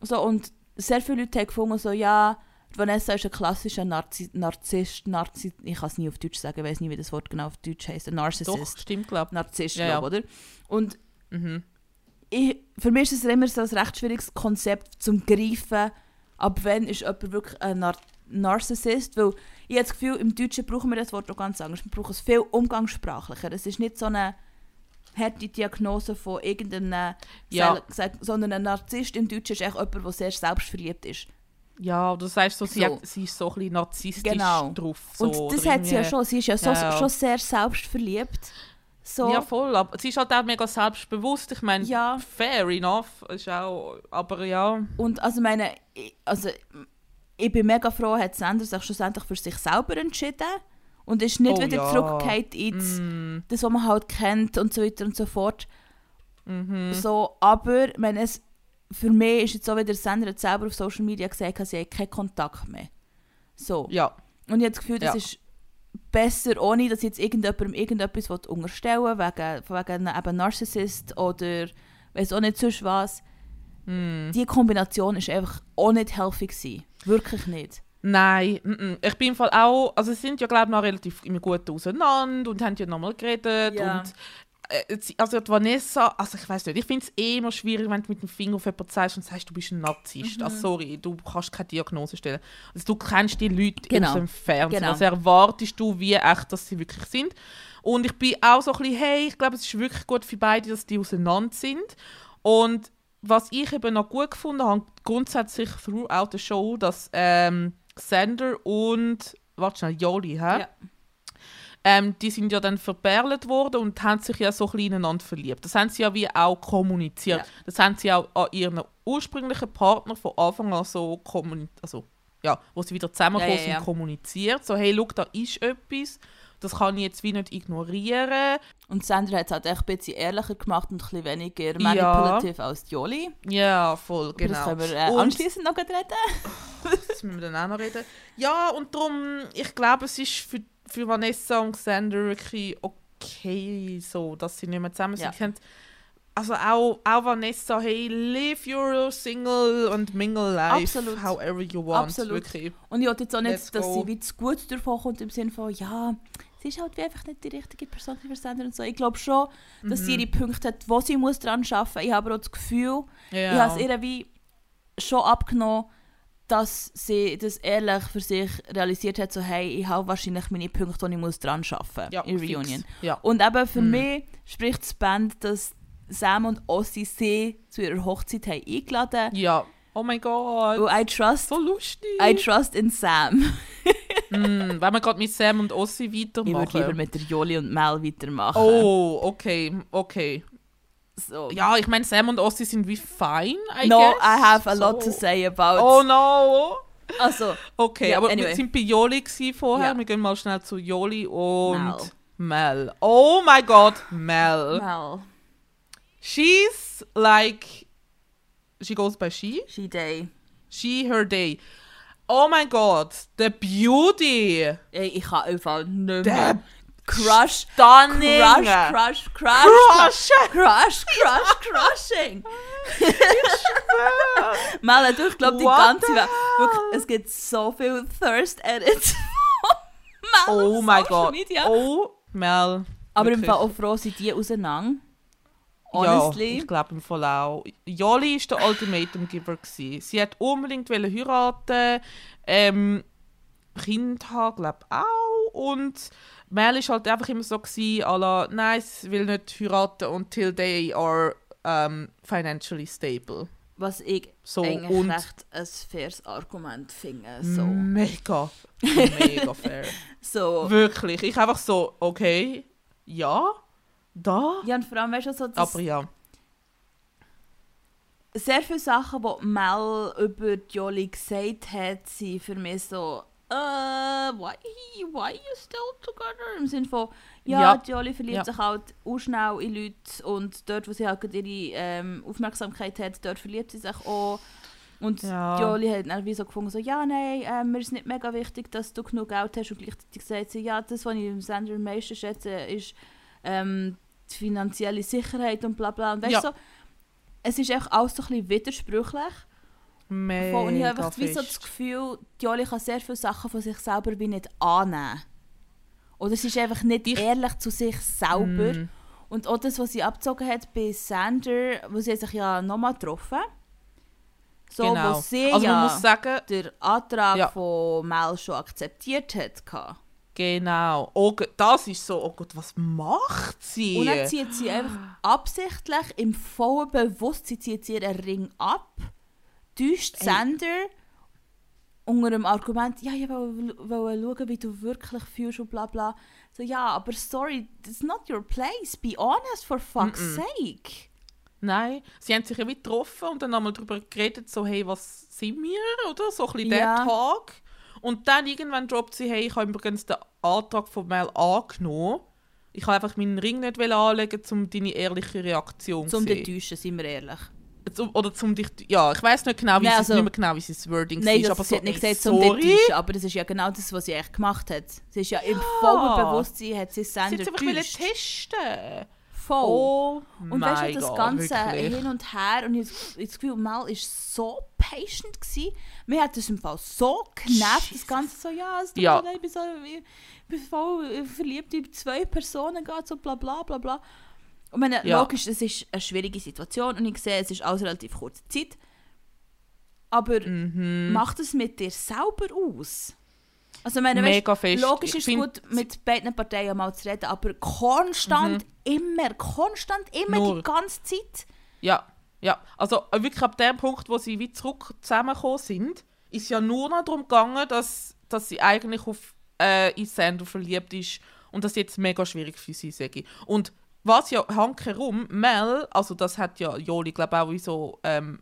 S1: So, und sehr viele Leute haben gefunden, so, ja, Vanessa ist ein klassischer Narzi Narzisst, Narzi ich kann es nie auf Deutsch sagen, ich weiß nie, wie das Wort genau auf Deutsch heißt, ein
S2: Doch,
S1: Narcissist.
S2: stimmt, glaube
S1: Narzisst,
S2: Ja, ja.
S1: glaub, oder? Und
S2: ich. Mhm.
S1: ich, für mich ist es immer so ein recht schwieriges Konzept zum Greifen, ab wann ist jemand wirklich ein Nar Narzissist, weil ich habe das Gefühl, im Deutschen brauchen wir das Wort auch ganz anders. Wir brauchen es viel umgangssprachlicher. Es ist nicht so eine harte Diagnose von irgendeinem,
S2: Ja.
S1: Sel- sondern ein Narzisst im Deutschen ist echt jemand, der sehr selbstverliebt ist.
S2: Ja, du sagst so, sie,
S1: So.
S2: Hat, sie ist so ein bisschen narzisstisch
S1: Genau.
S2: drauf. So,
S1: Und das
S2: oder
S1: hat sie ja schon. Sie ist ja, so,
S2: Ja, ja.
S1: schon sehr selbstverliebt. So,
S2: Ja, voll. Aber sie ist halt auch mega selbstbewusst. Ich meine,
S1: Ja.
S2: fair enough. Ist auch, aber ja.
S1: Und also meine, ich, also, ich bin mega froh, hat Sanders sich schlussendlich für sich selber entschieden und ist nicht
S2: Oh
S1: wieder
S2: ja.
S1: zurückgekehrt ins,
S2: Mm,
S1: das, was man halt kennt und so weiter und so fort.
S2: mhm.
S1: So, aber ich meine, es, für mich ist jetzt so, wie der Sender hat selber auf Social Media gesagt hat, sie hat keinen Kontakt mehr. So.
S2: Ja.
S1: Und ich habe das Gefühl, das
S2: Ja.
S1: ist besser, ohne dass ich jetzt irgendjemandem irgendetwas unterstellen will, wegen, wegen einem eben Narzissist oder weiß auch nicht sonst was.
S2: Mm.
S1: Die Kombination ist einfach auch nicht healthy gewesen. Wirklich nicht.
S2: Nein, mm, mm. ich bin im Fall auch, also sie sind ja glaube ich noch relativ gut auseinander und haben ja nochmal geredet
S1: Ja.
S2: und also die Vanessa, also ich weiß nicht, ich finde es eh immer schwierig, wenn du mit dem Finger auf jemanden zeigst und sagst, du bist ein Narzisst.
S1: Mhm.
S2: Also sorry, du kannst keine Diagnose stellen. Also du kennst die Leute
S1: Genau.
S2: aus dem Fernsehen,
S1: Genau.
S2: also erwartest du, wie echt dass sie wirklich sind. Und ich bin auch so ein bisschen, hey, ich glaube, es ist wirklich gut für beide, dass die auseinander sind. Und was ich eben noch gut gefunden habe, grundsätzlich throughout the show, dass ähm, Xander und, warte schnell, Yoli, hä?
S1: Ja.
S2: Ähm, die sind ja dann verperlt worden und haben sich ja so ein ineinander verliebt. Das haben sie ja wie auch kommuniziert.
S1: Ja.
S2: Das haben sie auch an ihren ursprünglichen Partner von Anfang an so kommuniziert. Also, ja, wo sie wieder zusammengekommen
S1: Ja, ja, ja.
S2: sind, kommuniziert. So, hey, schau, da ist etwas. Das kann ich jetzt wie nicht ignorieren.
S1: Und Sandra hat es halt echt ein bisschen ehrlicher gemacht und ein bisschen weniger
S2: Ja.
S1: manipulativ als die Joli.
S2: Ja, voll,
S1: Über
S2: genau.
S1: Das können wir äh, anschliessend noch reden.
S2: Das müssen wir dann auch noch reden. Ja, und darum, ich glaube, es ist für, für Vanessa und Xander wirklich okay, so, dass sie nicht mehr zusammen sind.
S1: Ja.
S2: Also auch, auch Vanessa, hey, live your single und mingle life,
S1: Absolut.
S2: however you want.
S1: Absolut.
S2: Wirklich.
S1: Und ich wollte jetzt auch nicht,
S2: Let's
S1: dass
S2: go.
S1: sie wie zu gut davon kommt, im Sinne von, ja, sie ist halt wie einfach nicht die richtige Person für Sender und so. Ich glaube schon, dass
S2: Mhm.
S1: sie ihre Punkte hat, wo sie muss dran arbeiten muss. Ich habe aber auch das Gefühl,
S2: Ja.
S1: ich habe es ihr wie schon abgenommen, dass sie das ehrlich für sich realisiert hat, so hey, ich habe wahrscheinlich meine Punkte, die ich muss dran arbeiten
S2: ja,
S1: in. Reunion.
S2: Ja.
S1: Und eben für
S2: Mhm.
S1: mich spricht das Band, dass Sam und Ossi sie zu ihrer Hochzeit haben eingeladen
S2: ja. Oh mein Gott.
S1: Und I trust,
S2: So lustig.
S1: I trust in Sam.
S2: mm, wenn wir gerade mit Sam und Ossi
S1: Ich
S2: weitermachen.
S1: würde lieber mit der Joli und Mel weitermachen.
S2: Oh, okay, okay.
S1: So.
S2: Ja, ich meine, Sam und Ossi sind wie fine, I
S1: no,
S2: guess.
S1: I have a lot
S2: So.
S1: to say about.
S2: Oh no!
S1: Also,
S2: Okay,
S1: Ja,
S2: aber
S1: anyway.
S2: wir sind bei Joli vorher.
S1: Ja.
S2: Wir gehen mal schnell zu Joli und
S1: Mel.
S2: Mel. Oh my God, Mel.
S1: Mel,
S2: She's like, she goes by she,
S1: she day.
S2: she her day. Oh my God, the beauty,
S1: Ey, ich kann einfach nicht mehr. Crush,
S2: stunning,
S1: crush, crush, crush,
S2: crush.
S1: crush, crush, crushing. Mel, du, ich glaube, die ganze Welt. Wirklich, es gibt so viele Thirst-Edits
S2: Oh God,
S1: Media.
S2: oh Mel.
S1: Aber im
S2: wirklich.
S1: Fall auch froh sind die auseinander. Honestly.
S2: Ja, ich glaube im Fall auch. Joli war der Ultimatum Giver. Gewesen. Sie hat unbedingt heiraten, ähm, Kind haben, glaube auch. und Mel ist halt einfach immer so gewesen, à la, nein, sie will nicht heiraten until they are um, financially stable.
S1: Was ich
S2: So,
S1: eigentlich recht ein faires Argument finde. So.
S2: mega, mega fair.
S1: so.
S2: Wirklich, ich einfach so, okay, ja, da,
S1: Ja, und vor allem, weißt du, so,
S2: aber ja.
S1: sehr viele Sachen, die Mel über Jolly gesagt hat, sind für mich so, äh, why, why you still together? Im Sinne von, ja,
S2: Ja.
S1: die Jolly verliebt
S2: Ja.
S1: sich halt auch schnell in Leute und dort, wo sie halt ihre ähm, Aufmerksamkeit hat, dort verliebt sie sich auch. Und
S2: Ja.
S1: Jolly hat dann wie so gefunden, so, ja, nein, ähm, mir ist nicht mega wichtig, dass du genug Geld hast und gleichzeitig sagt sie, ja, das, was ich im Sender am meisten schätze, ist ähm, die finanzielle Sicherheit und bla bla. Und weißt
S2: Ja.
S1: du, so, es ist echt alles so ein bisschen widersprüchlich.
S2: Mega
S1: Voll, und ich habe einfach wie so das. Gefühl, die Jolly kann sehr viele Sachen von sich selber wie nicht annehmen. Oder sie ist einfach nicht
S2: Ich-
S1: ehrlich zu sich selber.
S2: Mm.
S1: Und auch das, was sie abgezogen hat bei Sander, wo sie sich ja nochmal getroffen so,
S2: genau.
S1: wo sie
S2: also
S1: ja
S2: man muss sagen,
S1: den Antrag
S2: Ja.
S1: von Mel schon akzeptiert hat.
S2: genau. Oh, das ist so, oh Gott, was macht sie?
S1: Und dann zieht sie einfach absichtlich, im vollen Bewusstsein, zieht sie ihren Ring ab, täuscht
S2: Ey.
S1: Sander unter dem Argument, ja, ich will schauen, wie du wirklich fühlst und bla bla. So, ja, aber sorry, that's not your place. Be honest, for fuck's
S2: Mm-mm.
S1: sake.
S2: Nein, sie haben sich ja wie getroffen und dann einmal darüber geredet, so, hey, was sind wir, oder? So ein bisschen
S1: Ja.
S2: der Tag. Und dann irgendwann droppt sie, hey, ich habe übrigens den Antrag von Mel angenommen. Ich habe einfach meinen Ring nicht anlegen, um deine ehrliche Reaktion zu
S1: Zum
S2: sehen.
S1: den täuschen, sind wir ehrlich.
S2: Oder zum dich, ja, ich weiß nicht genau, wie
S1: Nein,
S2: sie,
S1: also-
S2: nicht mehr genau, wie sie das Wording
S1: Nein,
S2: war,
S1: das
S2: aber
S1: sie
S2: so,
S1: hat nicht gesagt, zum täuschen, aber das ist ja genau das, was sie echt gemacht hat. Sie ist ja im vollen Bewusstsein, hat sie
S2: sie
S1: Sander
S2: hat einfach testen.
S1: Voll.
S2: Oh
S1: Und weißt du, das Ganze
S2: wirklich.
S1: hin und her, und ich habe das Gefühl, Mel war so patient. Gewesen. Mir hat das im Fall so genervt, das Ganze so, ja, es tut
S2: Ja.
S1: mir leid, ich bin, so, ich bin voll verliebt in zwei Personen, geht so bla bla bla bla. Und meine,
S2: Ja.
S1: logisch, es ist eine schwierige Situation und ich sehe, es ist alles relativ kurze Zeit. Aber
S2: Mhm.
S1: macht es mit dir selber aus? Also ich meine, weißt,
S2: Mega fest.
S1: Logisch
S2: Ich
S1: ist es gut, mit beiden Parteien mal zu reden, aber konstant immer, konstant immer
S2: Nur.
S1: die ganze Zeit.
S2: Ja, ja. Also wirklich ab dem Punkt, wo sie wie zurück zusammengekommen sind, ist ja nur noch darum gegangen, dass, dass sie eigentlich auf äh, in Sander verliebt ist und das jetzt mega schwierig für sie sage. Und was ja hankerum, Mel, also das hat ja Joli glaube auch wie so ähm,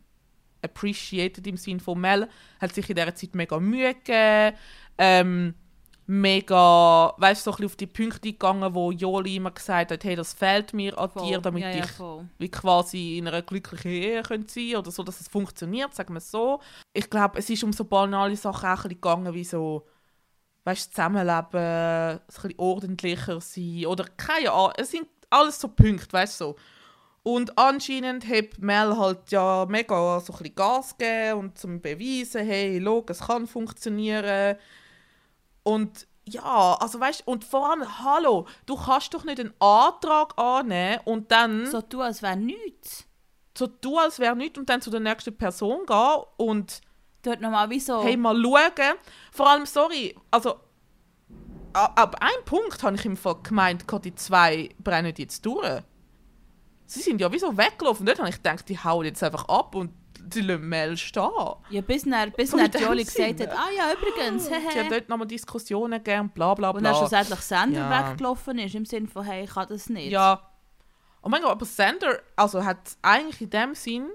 S2: appreciated im Sinn von Mel, hat sich in dieser Zeit mega Mühe gegeben, ähm, mega, weißt du, so ein bisschen auf die Punkte gegangen, wo Joli immer gesagt hat, hey, das fehlt mir an dir, damit
S1: ja, ja,
S2: ich
S1: voll.
S2: wie quasi in einer glücklichen Ehe sein oder so, dass es funktioniert, sagen wir es so. Ich glaube, es ist um so banale Sachen auch ein bisschen gegangen, wie so, weißt du, Zusammenleben, ein bisschen ordentlicher sein oder keine Ahnung, es sind alles so Punkte, weißt du, so. Und anscheinend hat Mel halt ja mega so ein bisschen Gas gegeben und zum beweisen, hey, schau, es kann funktionieren. Und ja, also weißt und vor allem, hallo, du kannst doch nicht einen Antrag annehmen und dann
S1: So tun, als wäre nichts.
S2: so tun, als wäre nichts und dann zu der nächsten Person gehen und
S1: Dort nochmal wie so...
S2: hey, mal schauen. Vor allem, sorry, also ab einem Punkt habe ich im Fall gemeint, die zwei brennen jetzt durch. Sie sind ja wie so weggelaufen. Dort habe ich gedacht, die hauen jetzt einfach ab und die lassen Mel stehen.
S1: ja, bis dann, bis dann Jolie gesagt hat, ah ja, übrigens,
S2: Sie haben
S1: hehe.
S2: dort nochmal Diskussionen gegeben, bla bla
S1: Und dann
S2: bla.
S1: schlussendlich Sander
S2: Ja.
S1: weggelaufen ist, im Sinne von, hey, ich kann das nicht.
S2: Ja. Oh mein Gott, aber Sander also hat eigentlich in dem Sinn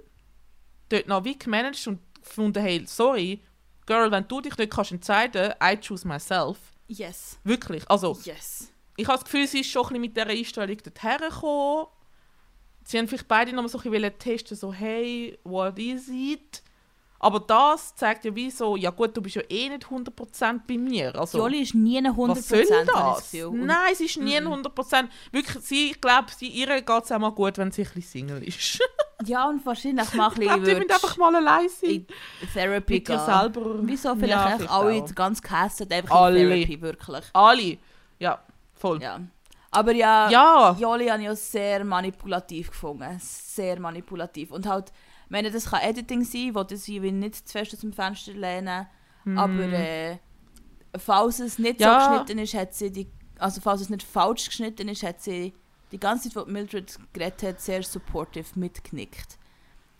S2: dort noch wie gemanagt und gefunden, hey, sorry, Girl, wenn du dich nicht kannst entscheiden, I choose myself.
S1: Yes.
S2: Wirklich. Also,
S1: Yes.
S2: ich habe das Gefühl, sie ist schon ein bisschen mit dieser Einstellung dorthin gekommen. Sie haben vielleicht beide noch mal so ein bisschen testen, so, hey, what is it? Aber das zeigt ja wie so, ja gut, du bist ja eh nicht 100% bei mir. Also,
S1: Jolie ist nie eine 100%,
S2: was soll das? Nein, sie ist nie 100%. Wirklich, sie, ich glaube, sie, ihr geht es auch mal gut, wenn sie ein bisschen Single ist.
S1: Ja, und wahrscheinlich mal ein
S2: ich glaube, die müssen einfach mal allein sein.
S1: in Therapy
S2: Mit
S1: gehen.
S2: selber.
S1: Wieso vielleicht
S2: Ja, vielleicht
S1: alle
S2: auch.
S1: ganz gehasst einfach
S2: Alle.
S1: in Therapy, wirklich.
S2: Alle. Ja, voll.
S1: Ja. Aber ja,
S2: Ja.
S1: Joli habe ich auch sehr manipulativ gefunden. Sehr manipulativ. Und halt, ich meine, das kann Editing sein, wo das ich nicht zu fest aus dem Fenster lehnen.
S2: Mhm.
S1: Aber äh, falls es nicht
S2: Ja.
S1: so geschnitten ist, hat sie die, also falls es nicht falsch geschnitten ist, hat sie die ganze Zeit, wo Mildred geredet hat, sehr supportive mitgenickt.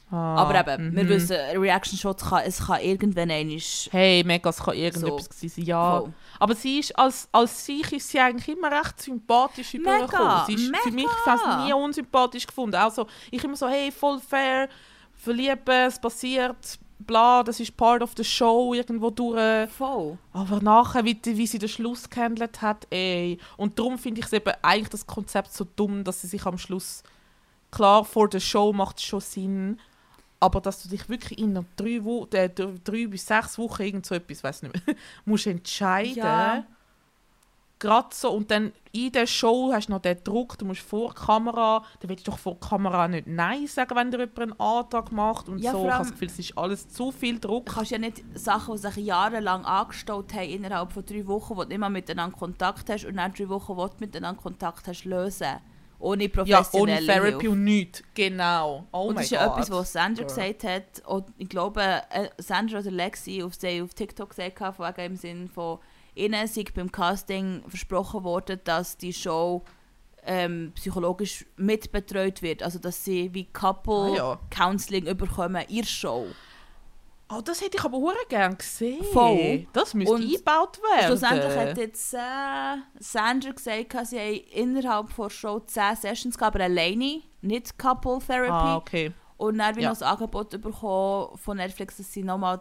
S2: Ah,
S1: Aber eben, wir
S2: mhm.
S1: wissen, Reaction Shots kann, es kann irgendwann einmal
S2: Hey, mega, es kann irgendetwas gewesen sein, ja.
S1: voll.
S2: Aber sie ist, als, als sich ist sie eigentlich immer recht sympathisch
S1: Mega,
S2: übergekommen. Sie ist für mich
S1: mega.
S2: fast nie unsympathisch gefunden. Also, ich immer so, hey, voll fair, verlieben, es passiert, bla, das ist part of the show irgendwo durch.
S1: Voll.
S2: Aber nachher, wie, wie sie den Schluss gehandelt hat, ey. Und darum finde ich es eben eigentlich das Konzept so dumm, dass sie sich am Schluss, klar, vor der Show macht es schon Sinn, aber dass du dich wirklich in drei, Wo äh, drei drei bis sechs Wochen irgend so etwas, weiß nicht mehr, musst entscheiden.
S1: Ja.
S2: So, und dann in der Show hast du noch den Druck, du musst vor der Kamera, dann willst du doch vor der Kamera nicht Nein sagen, wenn dir jemand einen Antrag macht und
S1: Ja,
S2: so. Ich habe das Gefühl, es ist alles zu viel Druck.
S1: Du kannst ja nicht Sachen, die sich jahrelang angestaut haben, innerhalb von drei Wochen, wo du mal miteinander Kontakt hast und dann drei Wochen, wo du miteinander Kontakt hast, lösen. Ohne
S2: Ja,
S1: professionelle
S2: ohne Therapy
S1: Hilfe.
S2: und nichts. Genau. Oh
S1: und das ist ja etwas, was Sandra
S2: Girl.
S1: gesagt hat. Und ich glaube, äh, Sandra oder Lexi auf, auf TikTok gesagt hat, von wegen im Sinn von ihnen sei beim Casting versprochen worden, dass die Show ähm, psychologisch mitbetreut wird. Also, dass sie wie Couple
S2: Ah, ja.
S1: Counseling überkommen der Show.
S2: Oh, das hätte ich aber hure gern gesehen.
S1: Voll.
S2: Das müsste
S1: Und
S2: eingebaut werden.
S1: Schlussendlich hat jetzt äh, Sandra gesagt, dass sie haben innerhalb der Show 10 Sessions gehabt, aber alleine, nicht Couple Therapy.
S2: Ah, okay.
S1: Und dann habe ich
S2: Ja.
S1: noch das Angebot bekommen von Netflix, dass sie nochmal,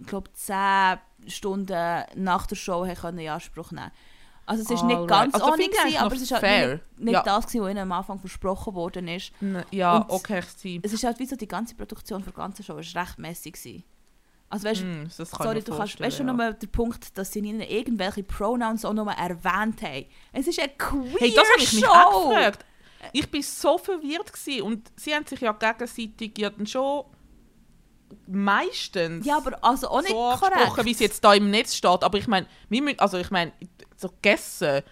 S1: ich glaube, 10 Stunden nach der Show können in Anspruch nehmen Also es ist nicht ganz
S2: Also
S1: ohne, gewesen, aber es ist halt nicht, nicht
S2: Ja.
S1: das, was ihnen am Anfang versprochen worden ist.
S2: Ja,
S1: Und-
S2: okay.
S1: Es ist halt wie so, die ganze Produktion für die ganze Show ist recht messy gewesen. Also weißt,
S2: Mm,
S1: Sorry, du kannst, weißt du
S2: vorstellen,
S1: nur der Punkt, dass sie nie irgendwelche Pronouns auch nur erwähnt haben. Es ist eine queer
S2: Hey, das ich mich
S1: Show.
S2: auch gefragt. Ich war so verwirrt gewesen. und sie haben sich ja gegenseitig ja dann schon meistens
S1: Ja, aber also auch nicht
S2: so
S1: korrekt.
S2: angesprochen, wie es jetzt da im Netz steht. Aber ich meine, wir müssen, also ich meine, so gegessen, äh,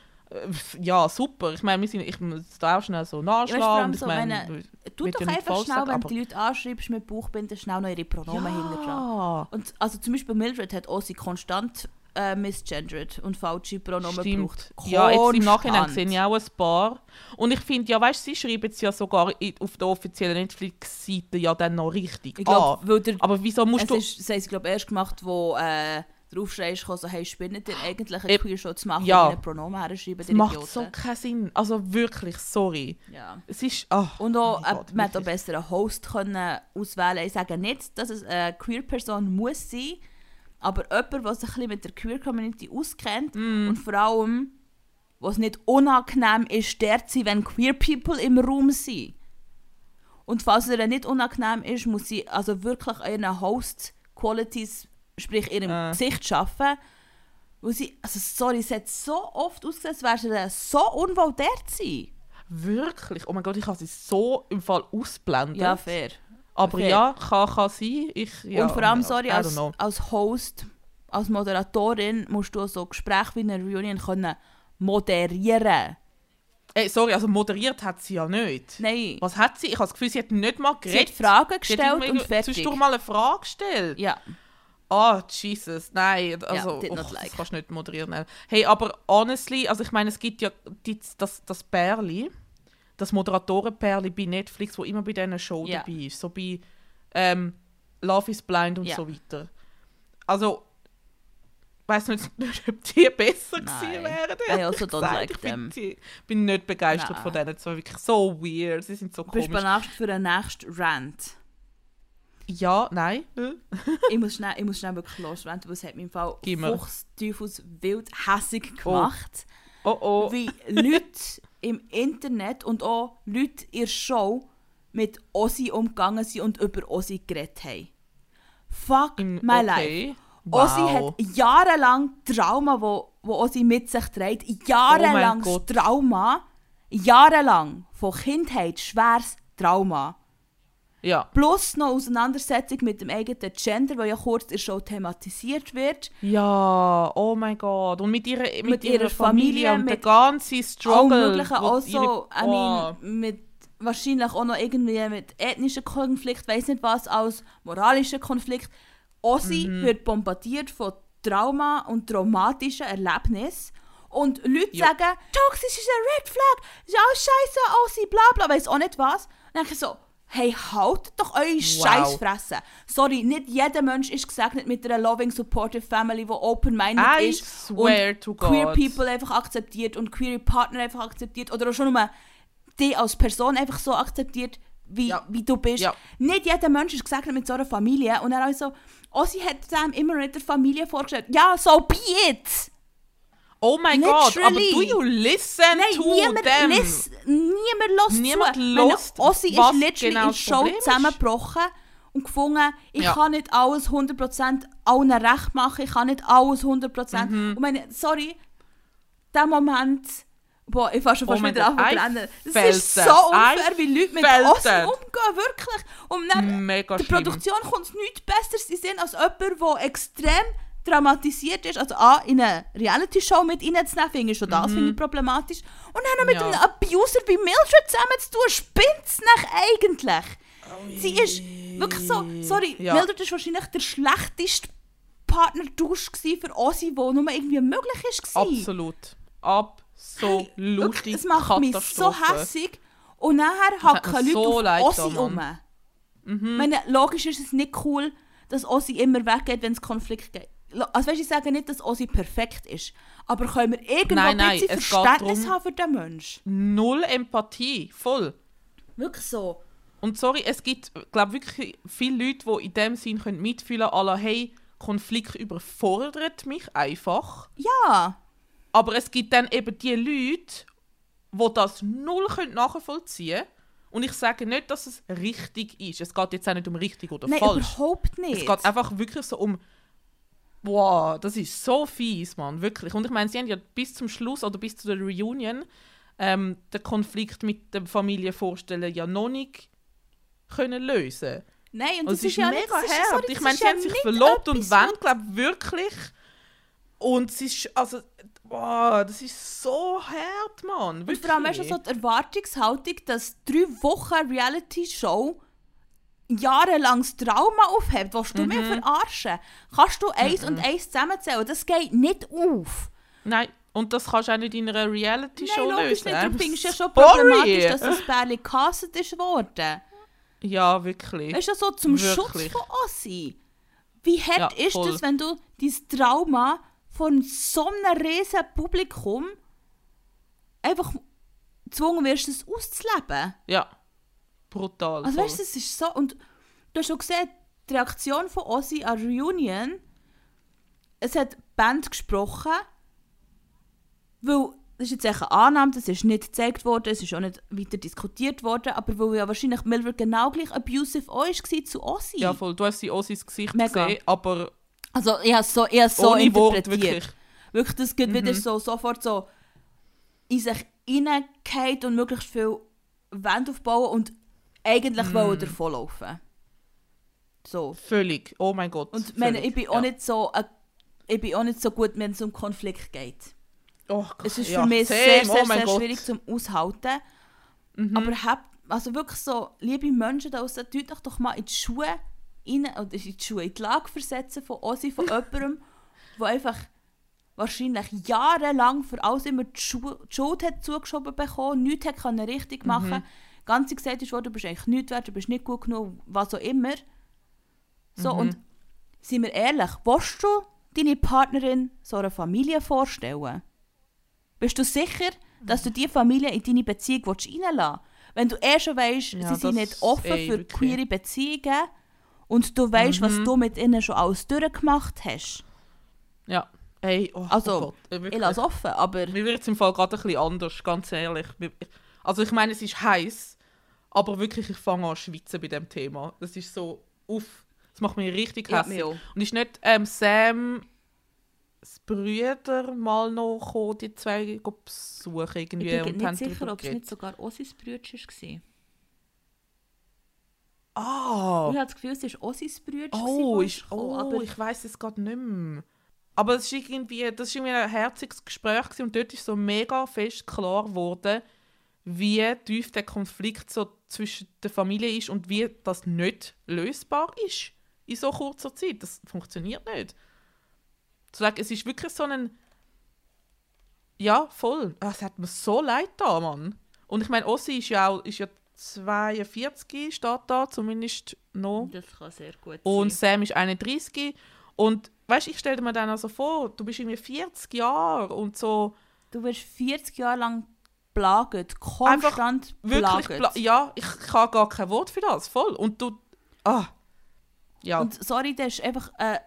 S2: ja super. Ich meine, wir sind, ich muss da auch schnell so
S1: Ja, du,
S2: nachschlagen.
S1: allem
S2: und ich
S1: so,
S2: meine,
S1: Tu
S2: ja
S1: doch einfach
S2: falsch
S1: schnell,
S2: sagen,
S1: wenn du die Leute anschreibst mit Bauchbinden, schnell noch ihre Pronomen
S2: ja,
S1: Und also zum Beispiel Mildred hat auch sie konstant äh, misgendert und falsche Pronomen.
S2: Stimmt. Ja, jetzt im Nachhinein
S1: Konstant.
S2: sehe ich auch ein paar. Und ich finde, ja, weißt du, sie schreiben es ja sogar auf der offiziellen Netflix-Seite ja dann noch richtig
S1: Ich glaube,
S2: an.
S1: weil der,
S2: Aber wieso musst
S1: es
S2: du...
S1: ist, das haben sie glaube erst gemacht, wo äh, der Aufschrei ist gekommen, so, hey, spinnet ihr eigentlich einen
S2: Äh,
S1: Queer-Show zu machen,
S2: ja.
S1: wo ihnen Pronomen herschreiben, die
S2: macht
S1: Idioten.
S2: so keinen Sinn. Also wirklich, sorry.
S1: Ja.
S2: Es ist... ach,
S1: Und auch,
S2: mein
S1: äh,
S2: Gott,
S1: man hätte auch besser einen Host können auswählen Ich sage nicht, dass es eine Queer-Person muss sein, aber jemand, der sich ein bisschen mit der Queer-Community auskennt
S2: Mm.
S1: und vor allem, was nicht unangenehm ist, dort zu sein, wenn Queer-People im Raum sind. Und falls es ihr nicht unangenehm ist, muss sie also wirklich an ihren Host-Qualities, sprich ihrem
S2: Äh.
S1: Gesicht arbeiten. Wo sie, also sorry, es hat so oft ausgesehen, als wäre sie dann so unwohl dort sein.
S2: Wirklich? Oh mein Gott, ich habe sie so im Fall ausblendet.
S1: Ja, fair.
S2: Aber
S1: fair.
S2: ja, kann, kann sein. Ich, ja,
S1: und vor allem,
S2: ja,
S1: sorry, als, als Host, als Moderatorin musst du so Gespräche wie in einer Reunion können moderieren.
S2: Ey, sorry, also moderiert hat sie ja nicht.
S1: Nein,
S2: Was hat sie? Ich habe das Gefühl, sie hat nicht mal
S1: sie
S2: geredet.
S1: hat Fragen
S2: Sie hat
S1: gestellt
S2: irgendwie
S1: und fertig.
S2: zwischendurch mal eine Frage gestellt.
S1: Ja,
S2: Ah, Jesus, nein, also
S1: did
S2: och,
S1: not
S2: das
S1: like.
S2: kannst du nicht moderieren. Hey, aber honestly, also ich meine, es gibt ja die, das, das Pärli, das Moderatorenpärli bei Netflix, wo immer bei diesen Show
S1: Ja.
S2: dabei ist, so bei ähm, Love is Blind und
S1: Ja.
S2: so weiter. Also, ich weiß nicht, nicht, ob die besser
S1: Nein.
S2: gewesen wären.
S1: I also don't like
S2: ich die- bin nicht begeistert
S1: Nein.
S2: von denen. Es war wirklich so weird. Sie sind so
S1: du bist
S2: komisch.
S1: banal für den nächsten Rant.
S2: Ja, nein.
S1: Ich, muss schnell, ich muss schnell wirklich losranten, weil es hat mich im Fall
S2: Gib mir.
S1: Fuchs, Teufels, wild, hässig gemacht.
S2: Oh oh.
S1: Wie Leute im Internet und auch Leute in der Show mit Ossi umgegangen sind und über Ossi geredet haben. Fuck
S2: Im-
S1: my life.
S2: okay.
S1: Ossi
S2: Wow.
S1: hat jahrelang Trauma, wo, wo Ossi mit sich trägt. Jahrelang
S2: Oh.
S1: Trauma. Jahrelang. Von Kindheit schweres Trauma.
S2: Ja.
S1: Plus noch Auseinandersetzung mit dem eigenen Gender, wo ja kurz in der Show thematisiert wird.
S2: Ja, oh mein Gott. Und mit ihrer, mit
S1: Mit
S2: ihrer,
S1: ihrer
S2: Familie,
S1: Familie,
S2: und der
S1: mit
S2: ganze
S1: All
S2: Struggle.
S1: mögliche,
S2: wo
S1: also,
S2: ihre-
S1: I
S2: Oh.
S1: mean, mit wahrscheinlich auch noch irgendwie mit ethnischen Konflikt, weiß nicht was, als moralischen Konflikt. Ossi
S2: Mhm.
S1: wird bombardiert von Trauma und traumatischen Erlebnis. Und Leute
S2: Ja.
S1: sagen, toxisch ist ein Red Flag, ist alles scheiße, Ossi, bla bla, weiss auch nicht was. Und dann denke ich so, hey, haltet doch eure
S2: Wow.
S1: Scheißfresse. Sorry, nicht jeder Mensch ist gesegnet mit einer loving, supportive Family, die open-minded ist
S2: swear to
S1: und queer
S2: God.
S1: people einfach akzeptiert und queer Partner einfach akzeptiert oder auch schon nur dich als Person einfach so akzeptiert, wie,
S2: Ja.
S1: wie du bist.
S2: Ja.
S1: Nicht jeder Mensch ist gesegnet mit so einer Familie und er also, Ossi hat dem immer mit der Familie vorgestellt, ja, so be it!
S2: Oh mein Gott, aber do you listen
S1: Nein,
S2: to
S1: niemand,
S2: them?
S1: liss, niemand lässt
S2: Niemand
S1: zu. Ossi ist literally
S2: genau
S1: in Show zusammengebrochen und gefunden, ich
S2: Ja.
S1: kann nicht alles 100% allen recht machen, ich kann nicht alles 100%.
S2: Mhm.
S1: Und meine, sorry, der Moment, boah, ich war schon
S2: Oh
S1: fast
S2: mein
S1: wieder
S2: Gott,
S1: angefangen.
S2: I
S1: Das ist so unfair, wie Leute mit
S2: it.
S1: umgehen, wirklich. Und dann,
S2: Mega
S1: der. Produktion kommt es nichts Besseres in Sinn, als jemand, der extrem dramatisiert ist. Also A, in eine Reality-Show mit reinzunehmen, finde ich schon das finde ich problematisch. Und dann noch mit
S2: Mhm. Ja.
S1: einem Abuser wie Mildred zusammen zu tun, spinnt's nach eigentlich. Sie ist wirklich so, sorry,
S2: Ja.
S1: Mildred ist wahrscheinlich der schlechteste gsi für Ossi, der nur irgendwie möglich ist.
S2: Absolut. Absolut.
S1: Wirklich, es macht mich so hässig. Und nachher hacken Leute
S2: so
S1: auf
S2: leid
S1: Ossi
S2: getan,
S1: um.
S2: Mann.
S1: Ich meine, logisch ist es nicht cool, dass Ossi immer weggeht, wenn es Konflikt gibt. Also weißt, ich sage nicht, dass Ossi perfekt ist. Aber können wir irgendwo
S2: Nein,
S1: ein bisschen Verständnis haben für den Menschen?
S2: Null Empathie. Voll.
S1: Wirklich so.
S2: Und sorry, es gibt, glaube wirklich viele Leute, die in dem Sinn können mitfühlen können, hey, Konflikt überfordert mich einfach.
S1: Ja.
S2: Aber es gibt dann eben die Leute, die das null können nachvollziehen können. Und ich sage nicht, dass es richtig ist. Es geht jetzt auch nicht um richtig oder
S1: Nein,
S2: falsch.
S1: überhaupt nicht.
S2: Es geht einfach wirklich so um. Boah, das ist so fies, Mann, wirklich. Und ich meine, sie haben ja bis zum Schluss oder bis zu der Reunion ähm, den Konflikt mit der Familie vorstellen ja noch nicht können lösen.
S1: Nein, und
S2: Und
S1: das
S2: es ist
S1: ja
S2: mega
S1: nicht, das ist-
S2: hart. ich
S1: das
S2: meine,
S1: ist
S2: sie
S1: ja
S2: haben sich verlobt und wollen, glaube wirklich. Und es ist, also, boah, das ist so hart, Mann.
S1: Und vor allem weißt du, so die Erwartungshaltung, dass drei Wochen Reality-Show jahrelanges Trauma aufhebt, willst du
S2: Mhm.
S1: mich verarschen? Kannst du eins und eins zusammenzählen? Das geht nicht auf.
S2: Nein, und das kannst du auch nicht in einer Reality-Show
S1: Nein, logisch
S2: lösen.
S1: nicht.
S2: I'm
S1: Du findest ja schon problematisch, dass das Bärli gecastet ist worden.
S2: Ja, wirklich.
S1: Weißt du, so zum Schutz
S2: Wirklich.
S1: von Ossi. Wie hart
S2: Ja,
S1: ist
S2: voll.
S1: das, wenn du dein Trauma von so einem riesen Publikum einfach gezwungen wirst, es auszuleben?
S2: Ja, brutal.
S1: Also
S2: voll.
S1: weißt du, es ist so. Und du hast schon gesehen, die Reaktion von Ozzy an Reunion, es hat die Band gesprochen, weil das ist jetzt echt eine Annahme, das ist nicht gezeigt worden, es ist auch nicht weiter diskutiert worden, aber weil ja wahrscheinlich Mildred genau gleich abusive auch war zu Ozzy.
S2: ja, voll. Du hast sie Ossis Gesicht
S1: Mega.
S2: gesehen, aber
S1: Also ich habe so, ich habe so
S2: ohne Wort
S1: interpretiert.
S2: wirklich.
S1: Wirklich, das geht wieder
S2: Mhm.
S1: so sofort so in sich hineingehen und möglichst viel Wände aufbauen und eigentlich
S2: Mhm.
S1: wollen davonlaufen. So.
S2: Völlig. Oh mein Gott.
S1: Und ich meine, ich bin auch
S2: ja.
S1: nicht so ich bin auch nicht so gut, wenn es um Konflikt geht.
S2: Oh Gott,
S1: Es ist
S2: ja,
S1: für mich
S2: same,
S1: sehr, sehr,
S2: oh
S1: sehr schwierig zum Aushalten.
S2: Mhm.
S1: Aber habt, also wirklich so, liebe Menschen da draussen, tut euch doch mal in die Schuhe rein, oder in die Schuhe, in die Lage versetzen von Ossi, von jemandem, der einfach wahrscheinlich jahrelang für alles immer die, Schu die Schuld hat zugeschoben bekommen, nichts hat können richtig
S2: Mhm.
S1: Ganz gesagt ist worden, du bist eigentlich nichts wert, du bist nicht gut genug, was auch immer. So,
S2: Mhm.
S1: und seien wir ehrlich, willst du deine Partnerin so einer Familie vorstellen? Bist du sicher, dass du diese Familie in deine Beziehung reinlassen willst? Wenn du eh schon weißt,
S2: Ja,
S1: sie sind nicht offen
S2: ey,
S1: für
S2: wirklich.
S1: queere Beziehungen und du weißt, was
S2: Mhm.
S1: du mit ihnen schon alles durchgemacht hast.
S2: Ja. Ey, oh
S1: Also,
S2: Gott, äh,
S1: Ich
S2: wirklich.
S1: lasse offen, aber
S2: Mir wird es im Fall gerade ein bisschen anders, ganz ehrlich. Also ich meine, es ist heiß, aber wirklich, ich fange an schwitzen bei dem Thema. Das ist so, uff, das macht mich richtig
S1: Ja,
S2: hässlich.
S1: auch.
S2: Und ist nicht ähm, Sam das Brüder mal noch gekommen, die zwei besuchen
S1: ich
S2: irgendwie
S1: bin
S2: und
S1: nicht sicher, ob es nicht sogar Ossis Brütsch war.
S2: Ah!
S1: Ich habe das Gefühl, es war Ossis Brütsch.
S2: Oh,
S1: gewesen,
S2: ist, oh
S1: aber
S2: ich weiß es gerade nicht mehr. Aber es ist irgendwie, das ist irgendwie ein herziges Gespräch gewesen und dort ist so mega fest klar geworden, wie tief der Konflikt so zwischen der Familie ist und wie das nicht lösbar ist in so kurzer Zeit. Das funktioniert nicht. Zu sagen, es ist wirklich so ein. Ja, voll. Ah, Es hat mir so leid da, Mann. Und ich meine, Ossi ist ja auch ist ja 42, steht da zumindest noch.
S1: Das kann sehr gut
S2: Und
S1: sein.
S2: Sam ist 31. Und weißt du, ich stelle mir dann also vor, du bist irgendwie 40 Jahre und so
S1: Du wirst 40 Jahre lang plagt, konstant
S2: wirklich.
S1: plagt.
S2: Pla ja, ich, habe gar kein Wort für das. Voll. Und du. Ah. Ja.
S1: Und sorry, das ist einfach äh,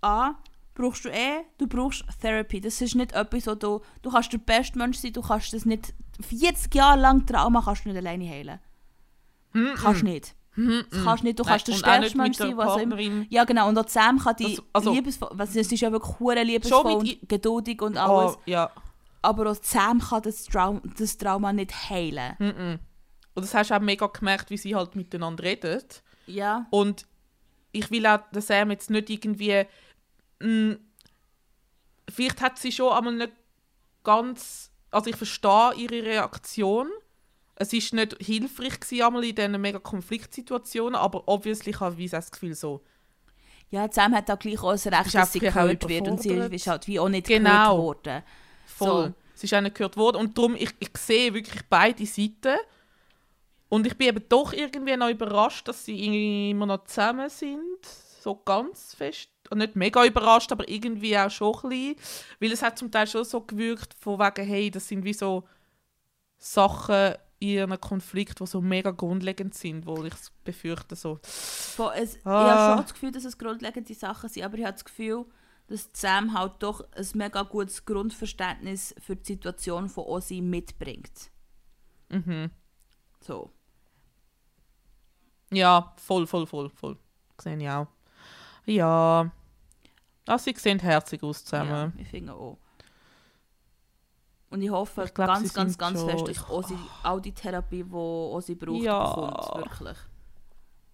S1: A, brauchst du eh, du brauchst Therapy. Das ist nicht etwas, wo du, du kannst der beste Mensch sein, du kannst das nicht, 40 Jahre lang Trauma kannst du nicht alleine heilen.
S2: Mm,
S1: Kannst nicht.
S2: mm,
S1: Das kannst nicht, du kannst der stärkste Mensch sein, was immer. Ja genau, und auch Sam kann die
S2: Also- also-
S1: liebesvoll, was, es ist ja wirklich hure liebesvoll geduldig und alles,
S2: Oh, ja.
S1: Aber auch Sam kann das, Trau das Trauma nicht heilen.
S2: Mm -mm. Und das hast du auch mega gemerkt, wie sie halt miteinander reden.
S1: Ja.
S2: Und ich will auch den Sam jetzt nicht irgendwie. mm, vielleicht hat sie schon einmal nicht ganz. Also ich verstehe ihre Reaktion. Es ist nicht hilfreich gewesen, einmal in diesen mega Konfliktsituationen, aber obviously habe ich das Gefühl so.
S1: Ja, Sam hat auch gleich auch das Recht, dass sie gehört wird und sie ist halt wie auch nicht
S2: Genau.
S1: gehört worden.
S2: Voll.
S1: So.
S2: Es ist auch nicht gehört worden. Und darum, ich, ich sehe wirklich beide Seiten. Und ich bin eben doch irgendwie noch überrascht, dass sie irgendwie immer noch zusammen sind. So ganz fest. Und nicht mega überrascht, aber irgendwie auch schon ein bisschen. Weil es hat zum Teil schon so gewirkt, von wegen, hey, das sind wie so Sachen in einem Konflikt, die so mega grundlegend sind, wo ich befürchte so.
S1: Es, Ich
S2: Ah.
S1: habe schon das Gefühl, dass es grundlegende Sachen sind, aber ich habe das Gefühl, dass Sam halt doch ein mega gutes Grundverständnis für die Situation von Ozzy mitbringt.
S2: Mhm.
S1: So.
S2: Ja, voll, voll, voll, voll. Sehe ich auch. Ja. Also, sie sehen herzig aus
S1: Ja,
S2: zusammen.
S1: ich finde auch. Und ich hoffe
S2: Ich glaub,
S1: ganz, ganz, ganz
S2: schon-
S1: fest, dass Ozzy all die Therapie, die Ozzy braucht,
S2: Ja.
S1: bekommt. Wirklich.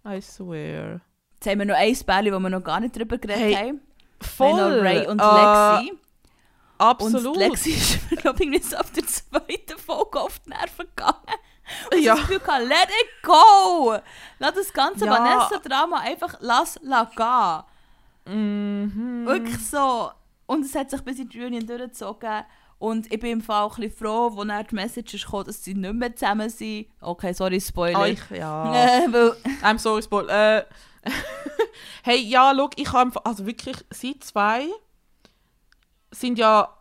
S2: I swear.
S1: Jetzt haben wir noch ein Bärli, wo wir noch gar nicht drüber geredet
S2: Hey,
S1: haben.
S2: Voll!
S1: Noch Ray und
S2: Äh,
S1: Lexi.
S2: Absolut.
S1: Und Lexi ist mir, glaube ich, nicht so auf der zweiten Folge auf die Nerven gegangen. Und
S2: Ja.
S1: das Gefühl gehabt, let it go! Lass das ganze
S2: Ja.
S1: Vanessa-Drama einfach lass, lass gehen.
S2: Mhm.
S1: Wirklich so. Und es hat sich bis in die Reunion durchgezogen. Und ich bin im Fall auch ein bisschen froh, wo dann die Message gekommen, dass sie nicht mehr zusammen sind. Okay, sorry, Spoiler.
S2: Ah, ich, ja.
S1: Äh,
S2: I'm sorry, Spoil. Äh, hey, ja, schau, ich habe also wirklich, sie zwei sind ja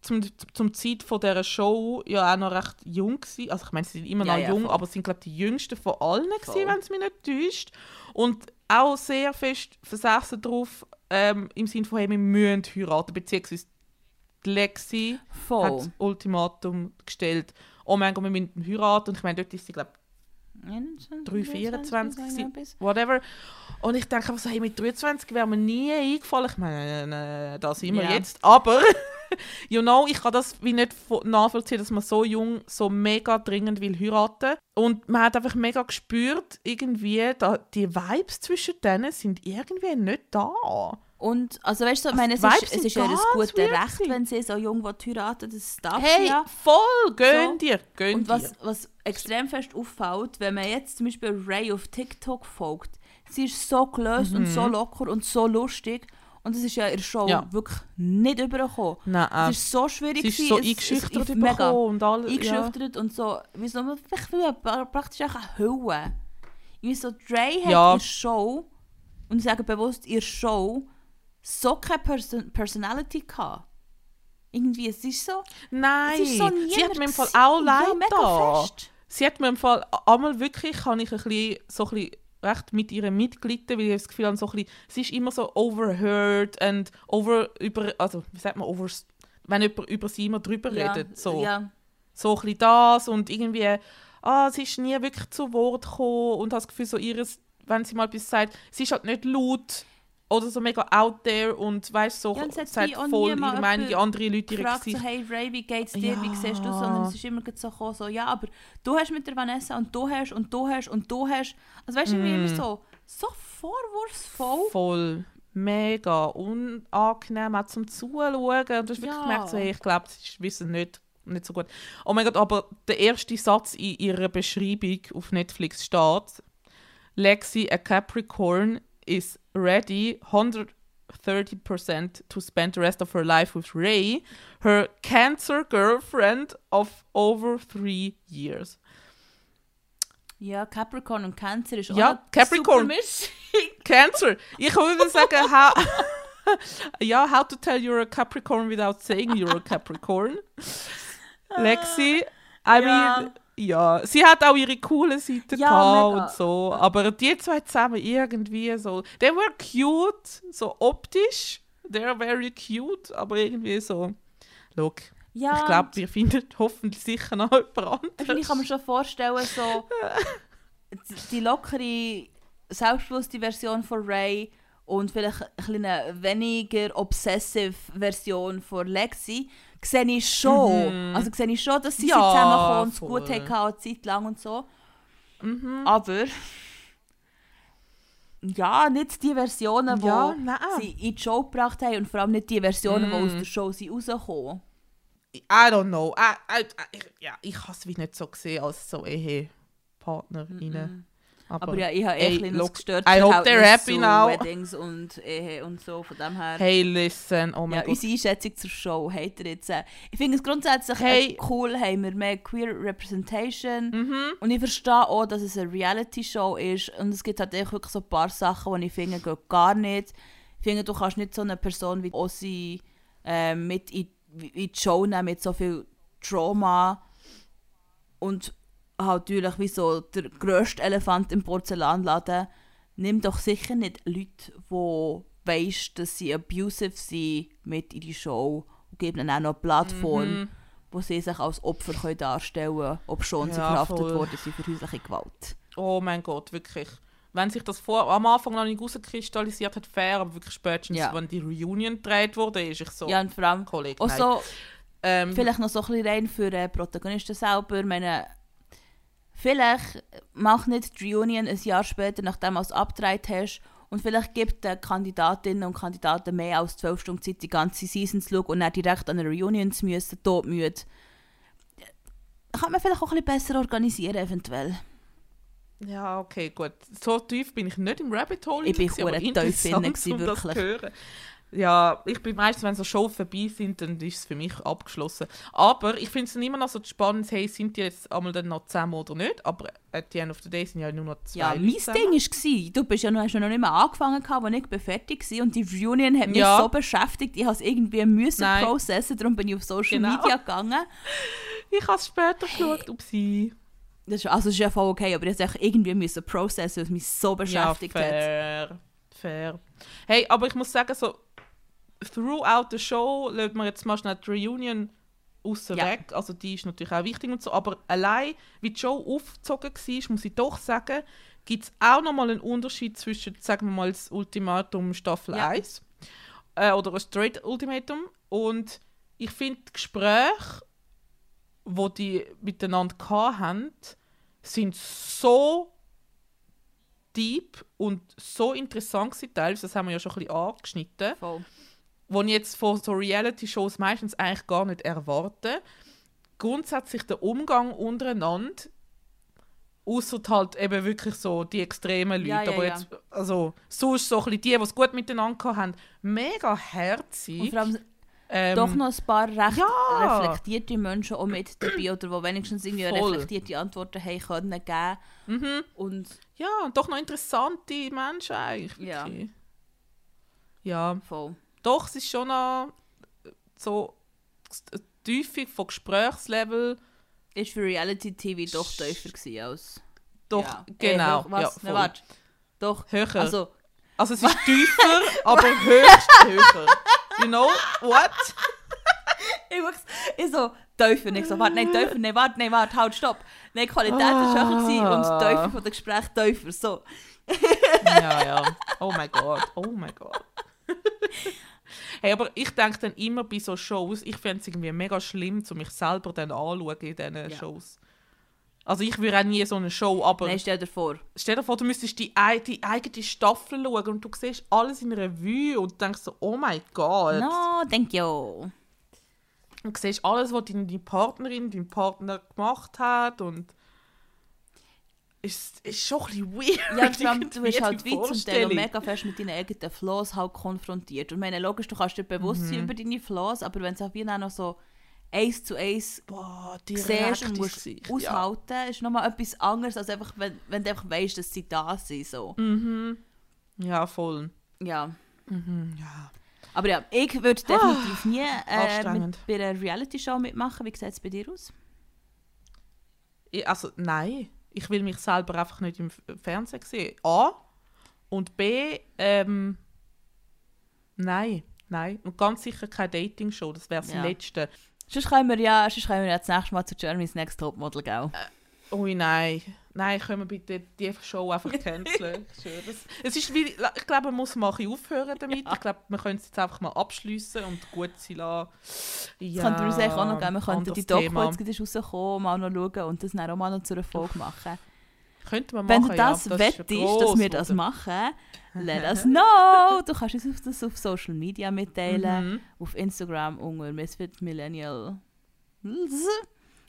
S2: zum, zum Zeit von dieser Show ja auch noch recht jung gewesen. Also ich meine, sie sind immer
S1: Ja,
S2: noch
S1: ja,
S2: jung,
S1: voll.
S2: aber sind glaube die jüngsten von allen
S1: Voll.
S2: gewesen, wenn es mich nicht täuscht. Und auch sehr fest versessen darauf, ähm, im Sinne von, hey, wir müssen heiraten, beziehungsweise die Lexi hat
S1: voll.
S2: das Ultimatum gestellt. Oh mein Gott, wir müssen heiraten. Und ich meine, dort ist sie, glaube 3, 24 gewesen. whatever. Und ich denke einfach so, hey, mit 23 wäre mir nie eingefallen. Ich meine, äh, da sind wir jetzt. Aber, you know, ich kann das wie nicht vo- nachvollziehen, dass man so jung so mega dringend will heiraten. Und man hat einfach mega gespürt, irgendwie, da, die Vibes zwischen denen sind irgendwie nicht da.
S1: Und, also weißt du, ich
S2: Also
S1: meine, es ist, es ist ja ein
S2: ganz
S1: gutes Recht, wenn sie so jung heiraten das darf
S2: Hey,
S1: ja.
S2: voll, gönn
S1: So.
S2: dir, gönn
S1: Und
S2: dir.
S1: was, was extrem fest auffällt, wenn man jetzt zum Beispiel Ray auf TikTok folgt, sie ist so gelöst und so locker und so lustig. Und das ist ja in der Show
S2: Mhm. Ja.
S1: wirklich nicht übergekommen.
S2: Nein,
S1: Es ist so schwierig.
S2: sie ist so
S1: es- es-
S2: eingeschüchtert
S1: es- mega
S2: und alles. Ja.
S1: eingeschüchtert und so. Wie so ich will ja praktisch auch eine Hülle. Wie so Dre hat
S2: Ja.
S1: der Show, und ich sage bewusst, der Show, so keine Person Personality gehabt. Irgendwie, es ist so...
S2: Nein,
S1: ist so
S2: sie hat mir im Fall auch leid
S1: ja, mega fest.
S2: Sie hat mir im Fall einmal wirklich, kann ich ein bisschen, so ein bisschen recht mit ihr mitgelitten, weil ich das Gefühl habe, so ein bisschen, sie ist immer so overheard und over, über, also wie sagt man, over, wenn jemand über sie immer drüber
S1: Ja,
S2: redet, so.
S1: Ja,
S2: So ein bisschen das und irgendwie, ah, sie ist nie wirklich zu Wort gekommen und hat das Gefühl, so ihres, wenn sie mal etwas sagt, sie ist halt nicht laut oder so mega out there und weißt so,
S1: Ja, hat
S2: sagt
S1: wie
S2: voll ihre Meinung, die andere Leute ihre
S1: gefragt so,
S2: Gesicht.
S1: hey Ray, wie geht's dir, wie
S2: Ja.
S1: siehst du Sondern es ist immer so gekommen, so, ja, aber du hast mit der Vanessa und du hast und du hast und du hast. Also weißt du, wie
S2: Mm.
S1: immer so, so vorwurfsvoll.
S2: Voll. Mega unangenehm auch zum Zuschauen. Und du hast wirklich
S1: Ja.
S2: gemerkt, so, hey, ich glaube, sie wissen nicht, nicht so gut. Oh mein Gott, aber der erste Satz in ihrer Beschreibung auf Netflix steht, Lexi, a Capricorn, is ready 100 30% to spend the rest of her life with Ray, her cancer girlfriend of over three years.
S1: Ja, Capricorn und Cancer ist
S2: Ja,
S1: auch
S2: Capricorn. Cancer! Ich würde sagen, how, ja, how to tell you're a Capricorn without saying you're a Capricorn. Ah. Lexi, I
S1: Ja.
S2: mean, ja, sie hat auch ihre coole Seite
S1: Ja,
S2: gehabt
S1: mega.
S2: und so, aber die zwei zusammen irgendwie so, they were cute, so optisch, they're very cute, aber irgendwie so, look,
S1: Ja,
S2: ich glaube, wir finden hoffentlich sicher noch jemand anderes.
S1: Ich kann mir schon vorstellen, so die- lockere, selbstbewusste Version von Ray und vielleicht eine weniger obsessive Version von Lexi, sehe ich schon.
S2: Mhm.
S1: Also sehe ich schon, dass sie
S2: Ja,
S1: ja, zusammenkommen und es gut hatten, eine Zeit lang und so.
S2: Mhm.
S1: Aber ja, nicht die Versionen, die
S2: Ja,
S1: sie in die Show gebracht haben und vor allem nicht die Versionen, die aus
S2: Mhm.
S1: der Show sind rausgekommen.
S2: I don't know. I, I, I, ich, ja, ich habe es wie nicht so gesehen als so Ehepartnerinnen. Aber,
S1: Aber ja, ich habe echt ein
S2: look,
S1: gestört
S2: I hope they're happy
S1: zu
S2: now.
S1: Weddings und Ehe und so, von dem her.
S2: hey, listen, oh mein
S1: ja,
S2: Gott.
S1: unsere Einschätzung zur Show habt ihr jetzt. Äh, ich finde es grundsätzlich
S2: Hey.
S1: cool, haben wir mehr Queer Representation.
S2: Mhm.
S1: Und ich verstehe auch, dass es eine Reality-Show ist. Und es gibt halt echt wirklich so ein paar Sachen, die ich finde, gehen gar nicht. Ich finde, du kannst nicht so eine Person wie Ossi äh, mit in, in die Show nehmen, mit so viel Trauma. Und halt natürlich wie so der grösste Elefant im Porzellanladen. Nimm doch sicher nicht Leute, die weisst, dass sie abusive sind, mit in die Show und gib ihnen auch noch eine Plattform,
S2: Mhm.
S1: wo sie sich als Opfer können darstellen können, ob schon sie
S2: Ja,
S1: verhaftet
S2: voll.
S1: worden sind für häusliche Gewalt.
S2: Oh mein Gott, wirklich. Wenn sich das vor, am Anfang noch nicht rauskristallisiert hat, fair, aber wirklich spätestens,
S1: Ja.
S2: wenn die Reunion gedreht wurde, ist ich so,
S1: Ja, und vor allem
S2: Kollege,
S1: auch
S2: nein.
S1: so,
S2: ähm,
S1: vielleicht noch so ein bisschen rein für den Protagonisten selber. Ich meine, vielleicht mach nicht die Reunion ein Jahr später, nachdem du es abgedreht hast, und vielleicht gibt den Kandidatinnen und Kandidaten mehr als 12 Stunden Zeit, die ganze Season zu schauen und dann direkt an eine Reunion zu müssen, todmüde. Kann man vielleicht auch ein bisschen besser organisieren, eventuell.
S2: Ja, okay, gut. So tief bin ich nicht im Rabbit Hole.
S1: Ich bin
S2: gewesen, aber
S1: tief gewesen,
S2: um
S1: wirklich.
S2: Ja, ich bin meistens, wenn so Shows vorbei sind, dann ist es für mich abgeschlossen. Aber ich finde es immer noch so spannend, hey, sind die jetzt einmal dann noch zusammen oder nicht? Aber at the end of the day sind ja nur noch zwei
S1: Ja, mein
S2: zusammen.
S1: Ding war, du bist ja noch, hast ja noch nicht mehr angefangen, als ich bin fertig war und die Reunion hat mich
S2: Ja.
S1: so beschäftigt, ich musste es irgendwie müssen
S2: Nein.
S1: processen, darum bin ich auf Social
S2: Genau.
S1: Media gegangen.
S2: Ich habe es später geschaut, ob sie...
S1: Das ist, also das ist ja voll okay, aber ich musste irgendwie müssen processen, weil es mich so beschäftigt
S2: ja,
S1: hat.
S2: fair, fair. Hey, aber ich muss sagen, so throughout the show lässt man jetzt mal schnell die Reunion außer
S1: Ja.
S2: weg. Also die ist natürlich auch wichtig und so. Aber allein, wie die Show aufgezogen war, muss ich doch sagen, gibt es auch nochmal einen Unterschied zwischen, sagen wir mal, das Ultimatum Staffel
S1: Ja.
S2: 1 äh, oder ein Straight Ultimatum. Und ich finde, die Gespräche, wo die miteinander hatten, sind so deep und so interessant gewesen, teilweise, das haben wir ja schon ein bisschen angeschnitten,
S1: Voll.
S2: Wo ich jetzt von so Reality-Shows meistens eigentlich gar nicht erwarte. Grundsätzlich der Umgang untereinander, außer halt eben wirklich so die extremen Leute,
S1: Ja, ja,
S2: aber
S1: ja.
S2: jetzt, also sonst so ein bisschen die, die es gut miteinander haben, mega
S1: Und
S2: herzig.
S1: vor allem
S2: Ähm,
S1: doch noch ein paar recht
S2: ja.
S1: reflektierte Menschen auch mit dabei, oder die wenigstens irgendwie
S2: Voll.
S1: reflektierte Antworten haben können geben.
S2: mhm.
S1: Und
S2: Ja, und doch noch interessante Menschen eigentlich.
S1: Ja.
S2: Ja,
S1: voll.
S2: Doch, es ist schon noch so die Tiefe von Gesprächslevel.
S1: Ist für Reality-TV doch tiefer gewesen als...
S2: Doch,
S1: ja.
S2: genau.
S1: Äh, was?
S2: Ja,
S1: warte. Doch.
S2: Höher. Also,
S1: Also,
S2: es ist tiefer, aber höchst höher. You know what?
S1: ich, wuchs- ich so, tiefer. Ich so, warte, nein, tiefer, nein, warte, nein, warte, halt, stopp. Nein, Qualität war höher gewesen und
S2: Ah.
S1: Tiefe von der Gespräche tiefer. So.
S2: ja, ja. Oh mein Gott, oh mein Gott. hey, aber ich denke dann immer bei so Shows, ich fände es irgendwie mega schlimm, zu mich selber dann anschauen in diesen
S1: Ja.
S2: Shows. Also ich würde auch nie so eine Show, aber
S1: Nein, stell dir vor.
S2: stell dir vor, du müsstest die, die eigene Staffel schauen und du siehst alles in Revue und denkst so, oh mein Gott.
S1: No, thank you.
S2: Und siehst alles, was deine Partnerin, dein Partner gemacht hat und ist, ist schon ein bisschen weird.
S1: Ja, vor allem, du bist halt wie zum Teil mega fest mit deinen eigenen Flaws halt konfrontiert. Und ich meine, logisch, du kannst dir bewusst
S2: Mhm.
S1: sein über deine Flaws, aber wenn es auch wie dann noch so eins zu eins
S2: Boah,
S1: siehst und musst
S2: Gesicht,
S1: aushalten, ist nochmal etwas anderes, als einfach, wenn, wenn du einfach weißt, dass sie da sind. So.
S2: Ja. Mhm. ja, voll.
S1: Ja.
S2: Mhm, ja.
S1: Aber ja, ich würde definitiv nie äh, mit, bei einer Reality-Show mitmachen. Wie sieht es bei dir aus?
S2: Ich, also, nein. Ich will mich selber einfach nicht im Fernsehen sehen. A. Und B. Ähm, nein. Nein. Und ganz sicher keine Dating-Show. Das wäre das
S1: Ja.
S2: Letzte.
S1: Sonst können wir ja, sonst können wir ja das nächste Mal zu Jeremy's Next Topmodel gehen.
S2: Ui, nein. Nein, können wir bitte die Show einfach canceln. Das- es ist wie, ich glaube, man muss mal aufhören damit. Ich glaube, wir können es jetzt einfach mal abschließen und gut sein lassen. Ja,
S1: Das könnten wir uns eigentlich auch noch geben. Wir könnten die Doku, jetzt gerade ist rausgekommen, mal noch schauen und das dann auch mal noch zu einer Folge machen.
S2: Könnten wir
S1: Wenn
S2: machen,
S1: du das
S2: ja.
S1: wettest,
S2: ist ja
S1: dass wir das machen, let us know. Du kannst uns auf das auf Social Media mitteilen.
S2: Mhm.
S1: Auf Instagram unter Misfit Millennial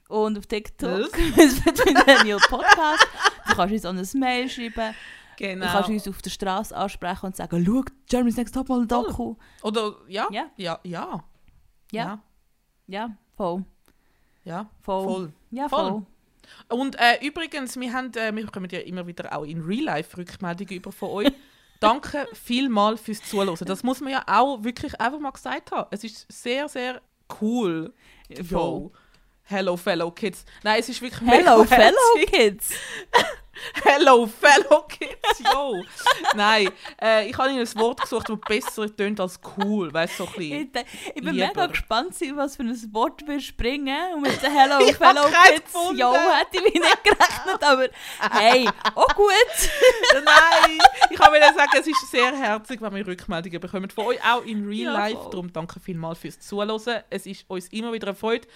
S1: und auf TikTok Misfit Millennial Podcast. Du kannst uns auch ein Mail schreiben.
S2: Genau.
S1: Du kannst uns auf der Straße ansprechen und sagen, schau, Jeremy's Next Topmodel Doku.
S2: Oder, ja?
S1: Ja.
S2: Ja, ja.
S1: Ja, ja, voll.
S2: Ja,
S1: Voll.
S2: voll.
S1: Ja,
S2: Voll.
S1: voll.
S2: Und äh, übrigens, wir, haben, äh, wir bekommen ja immer wieder auch in Real Life Rückmeldungen über von euch. Danke vielmals fürs Zuhören. Das muss man ja auch wirklich einfach mal gesagt haben. Es ist sehr, sehr cool. Yo. Hello, fellow kids. Nein, es ist wirklich
S1: Hello, fellow kids.
S2: Hello, fellow kids. Yo. Nein, äh, ich habe Ihnen ein Wort gesucht, das besser tönt als cool. Weißt du, so ein bisschen.
S1: Ich, ich bin
S2: Lieber.
S1: mega gespannt, was für ein Wort wir springen. Und mit den Hello,
S2: Ich
S1: fellow kids.
S2: gefunden.
S1: Jo, hätte ich mich nicht gerechnet, aber hey, auch gut.
S2: Nein, ich kann wieder sagen, es ist sehr herzig, wenn wir Rückmeldungen bekommen von euch, auch in Real
S1: Ja,
S2: Life. Darum danke vielmals fürs Zuhören. Es ist uns immer wieder eine Freude,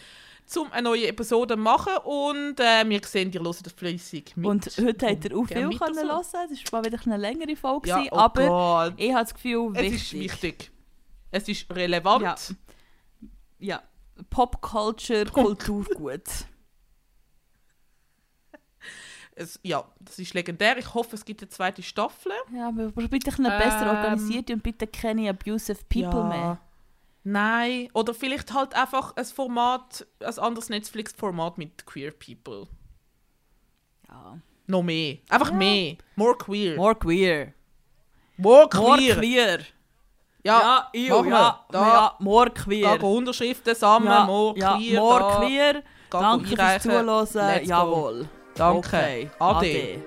S2: zum eine neue Episode zu machen und äh, wir sehen, ihr hört das fleissig mit.
S1: Und heute habt ihr auch viel können hören. Das war wieder eine längere Folge,
S2: ja, oh
S1: aber
S2: Gott.
S1: ich habe das Gefühl,
S2: es
S1: wichtig.
S2: ist wichtig. Es ist relevant.
S1: Ja. Ja, Popculture, Kulturgut.
S2: Es, ja, das ist legendär. Ich hoffe, es gibt eine zweite Staffel.
S1: Ja, aber bitte ein bisschen besser
S2: Ähm,
S1: organisiert und bitte keine abusive people
S2: ja.
S1: mehr.
S2: Nein, oder vielleicht halt einfach ein Format, ein anderes Netflix-Format mit queer people.
S1: Ja.
S2: Noch mehr. Einfach
S1: Ja.
S2: mehr. More queer.
S1: More queer.
S2: More
S1: More
S2: queer.
S1: queer.
S2: Ja,
S1: ja,
S2: wir.
S1: ja,
S2: Da.
S1: ja, more queer.
S2: Gehen Unterschriften sammeln,
S1: ja,
S2: more
S1: ja,
S2: queer.
S1: more
S2: da.
S1: queer. Danke fürs. Zuhören. Jawohl.
S2: Danke.
S1: Okay.
S2: Ade.
S1: Ade.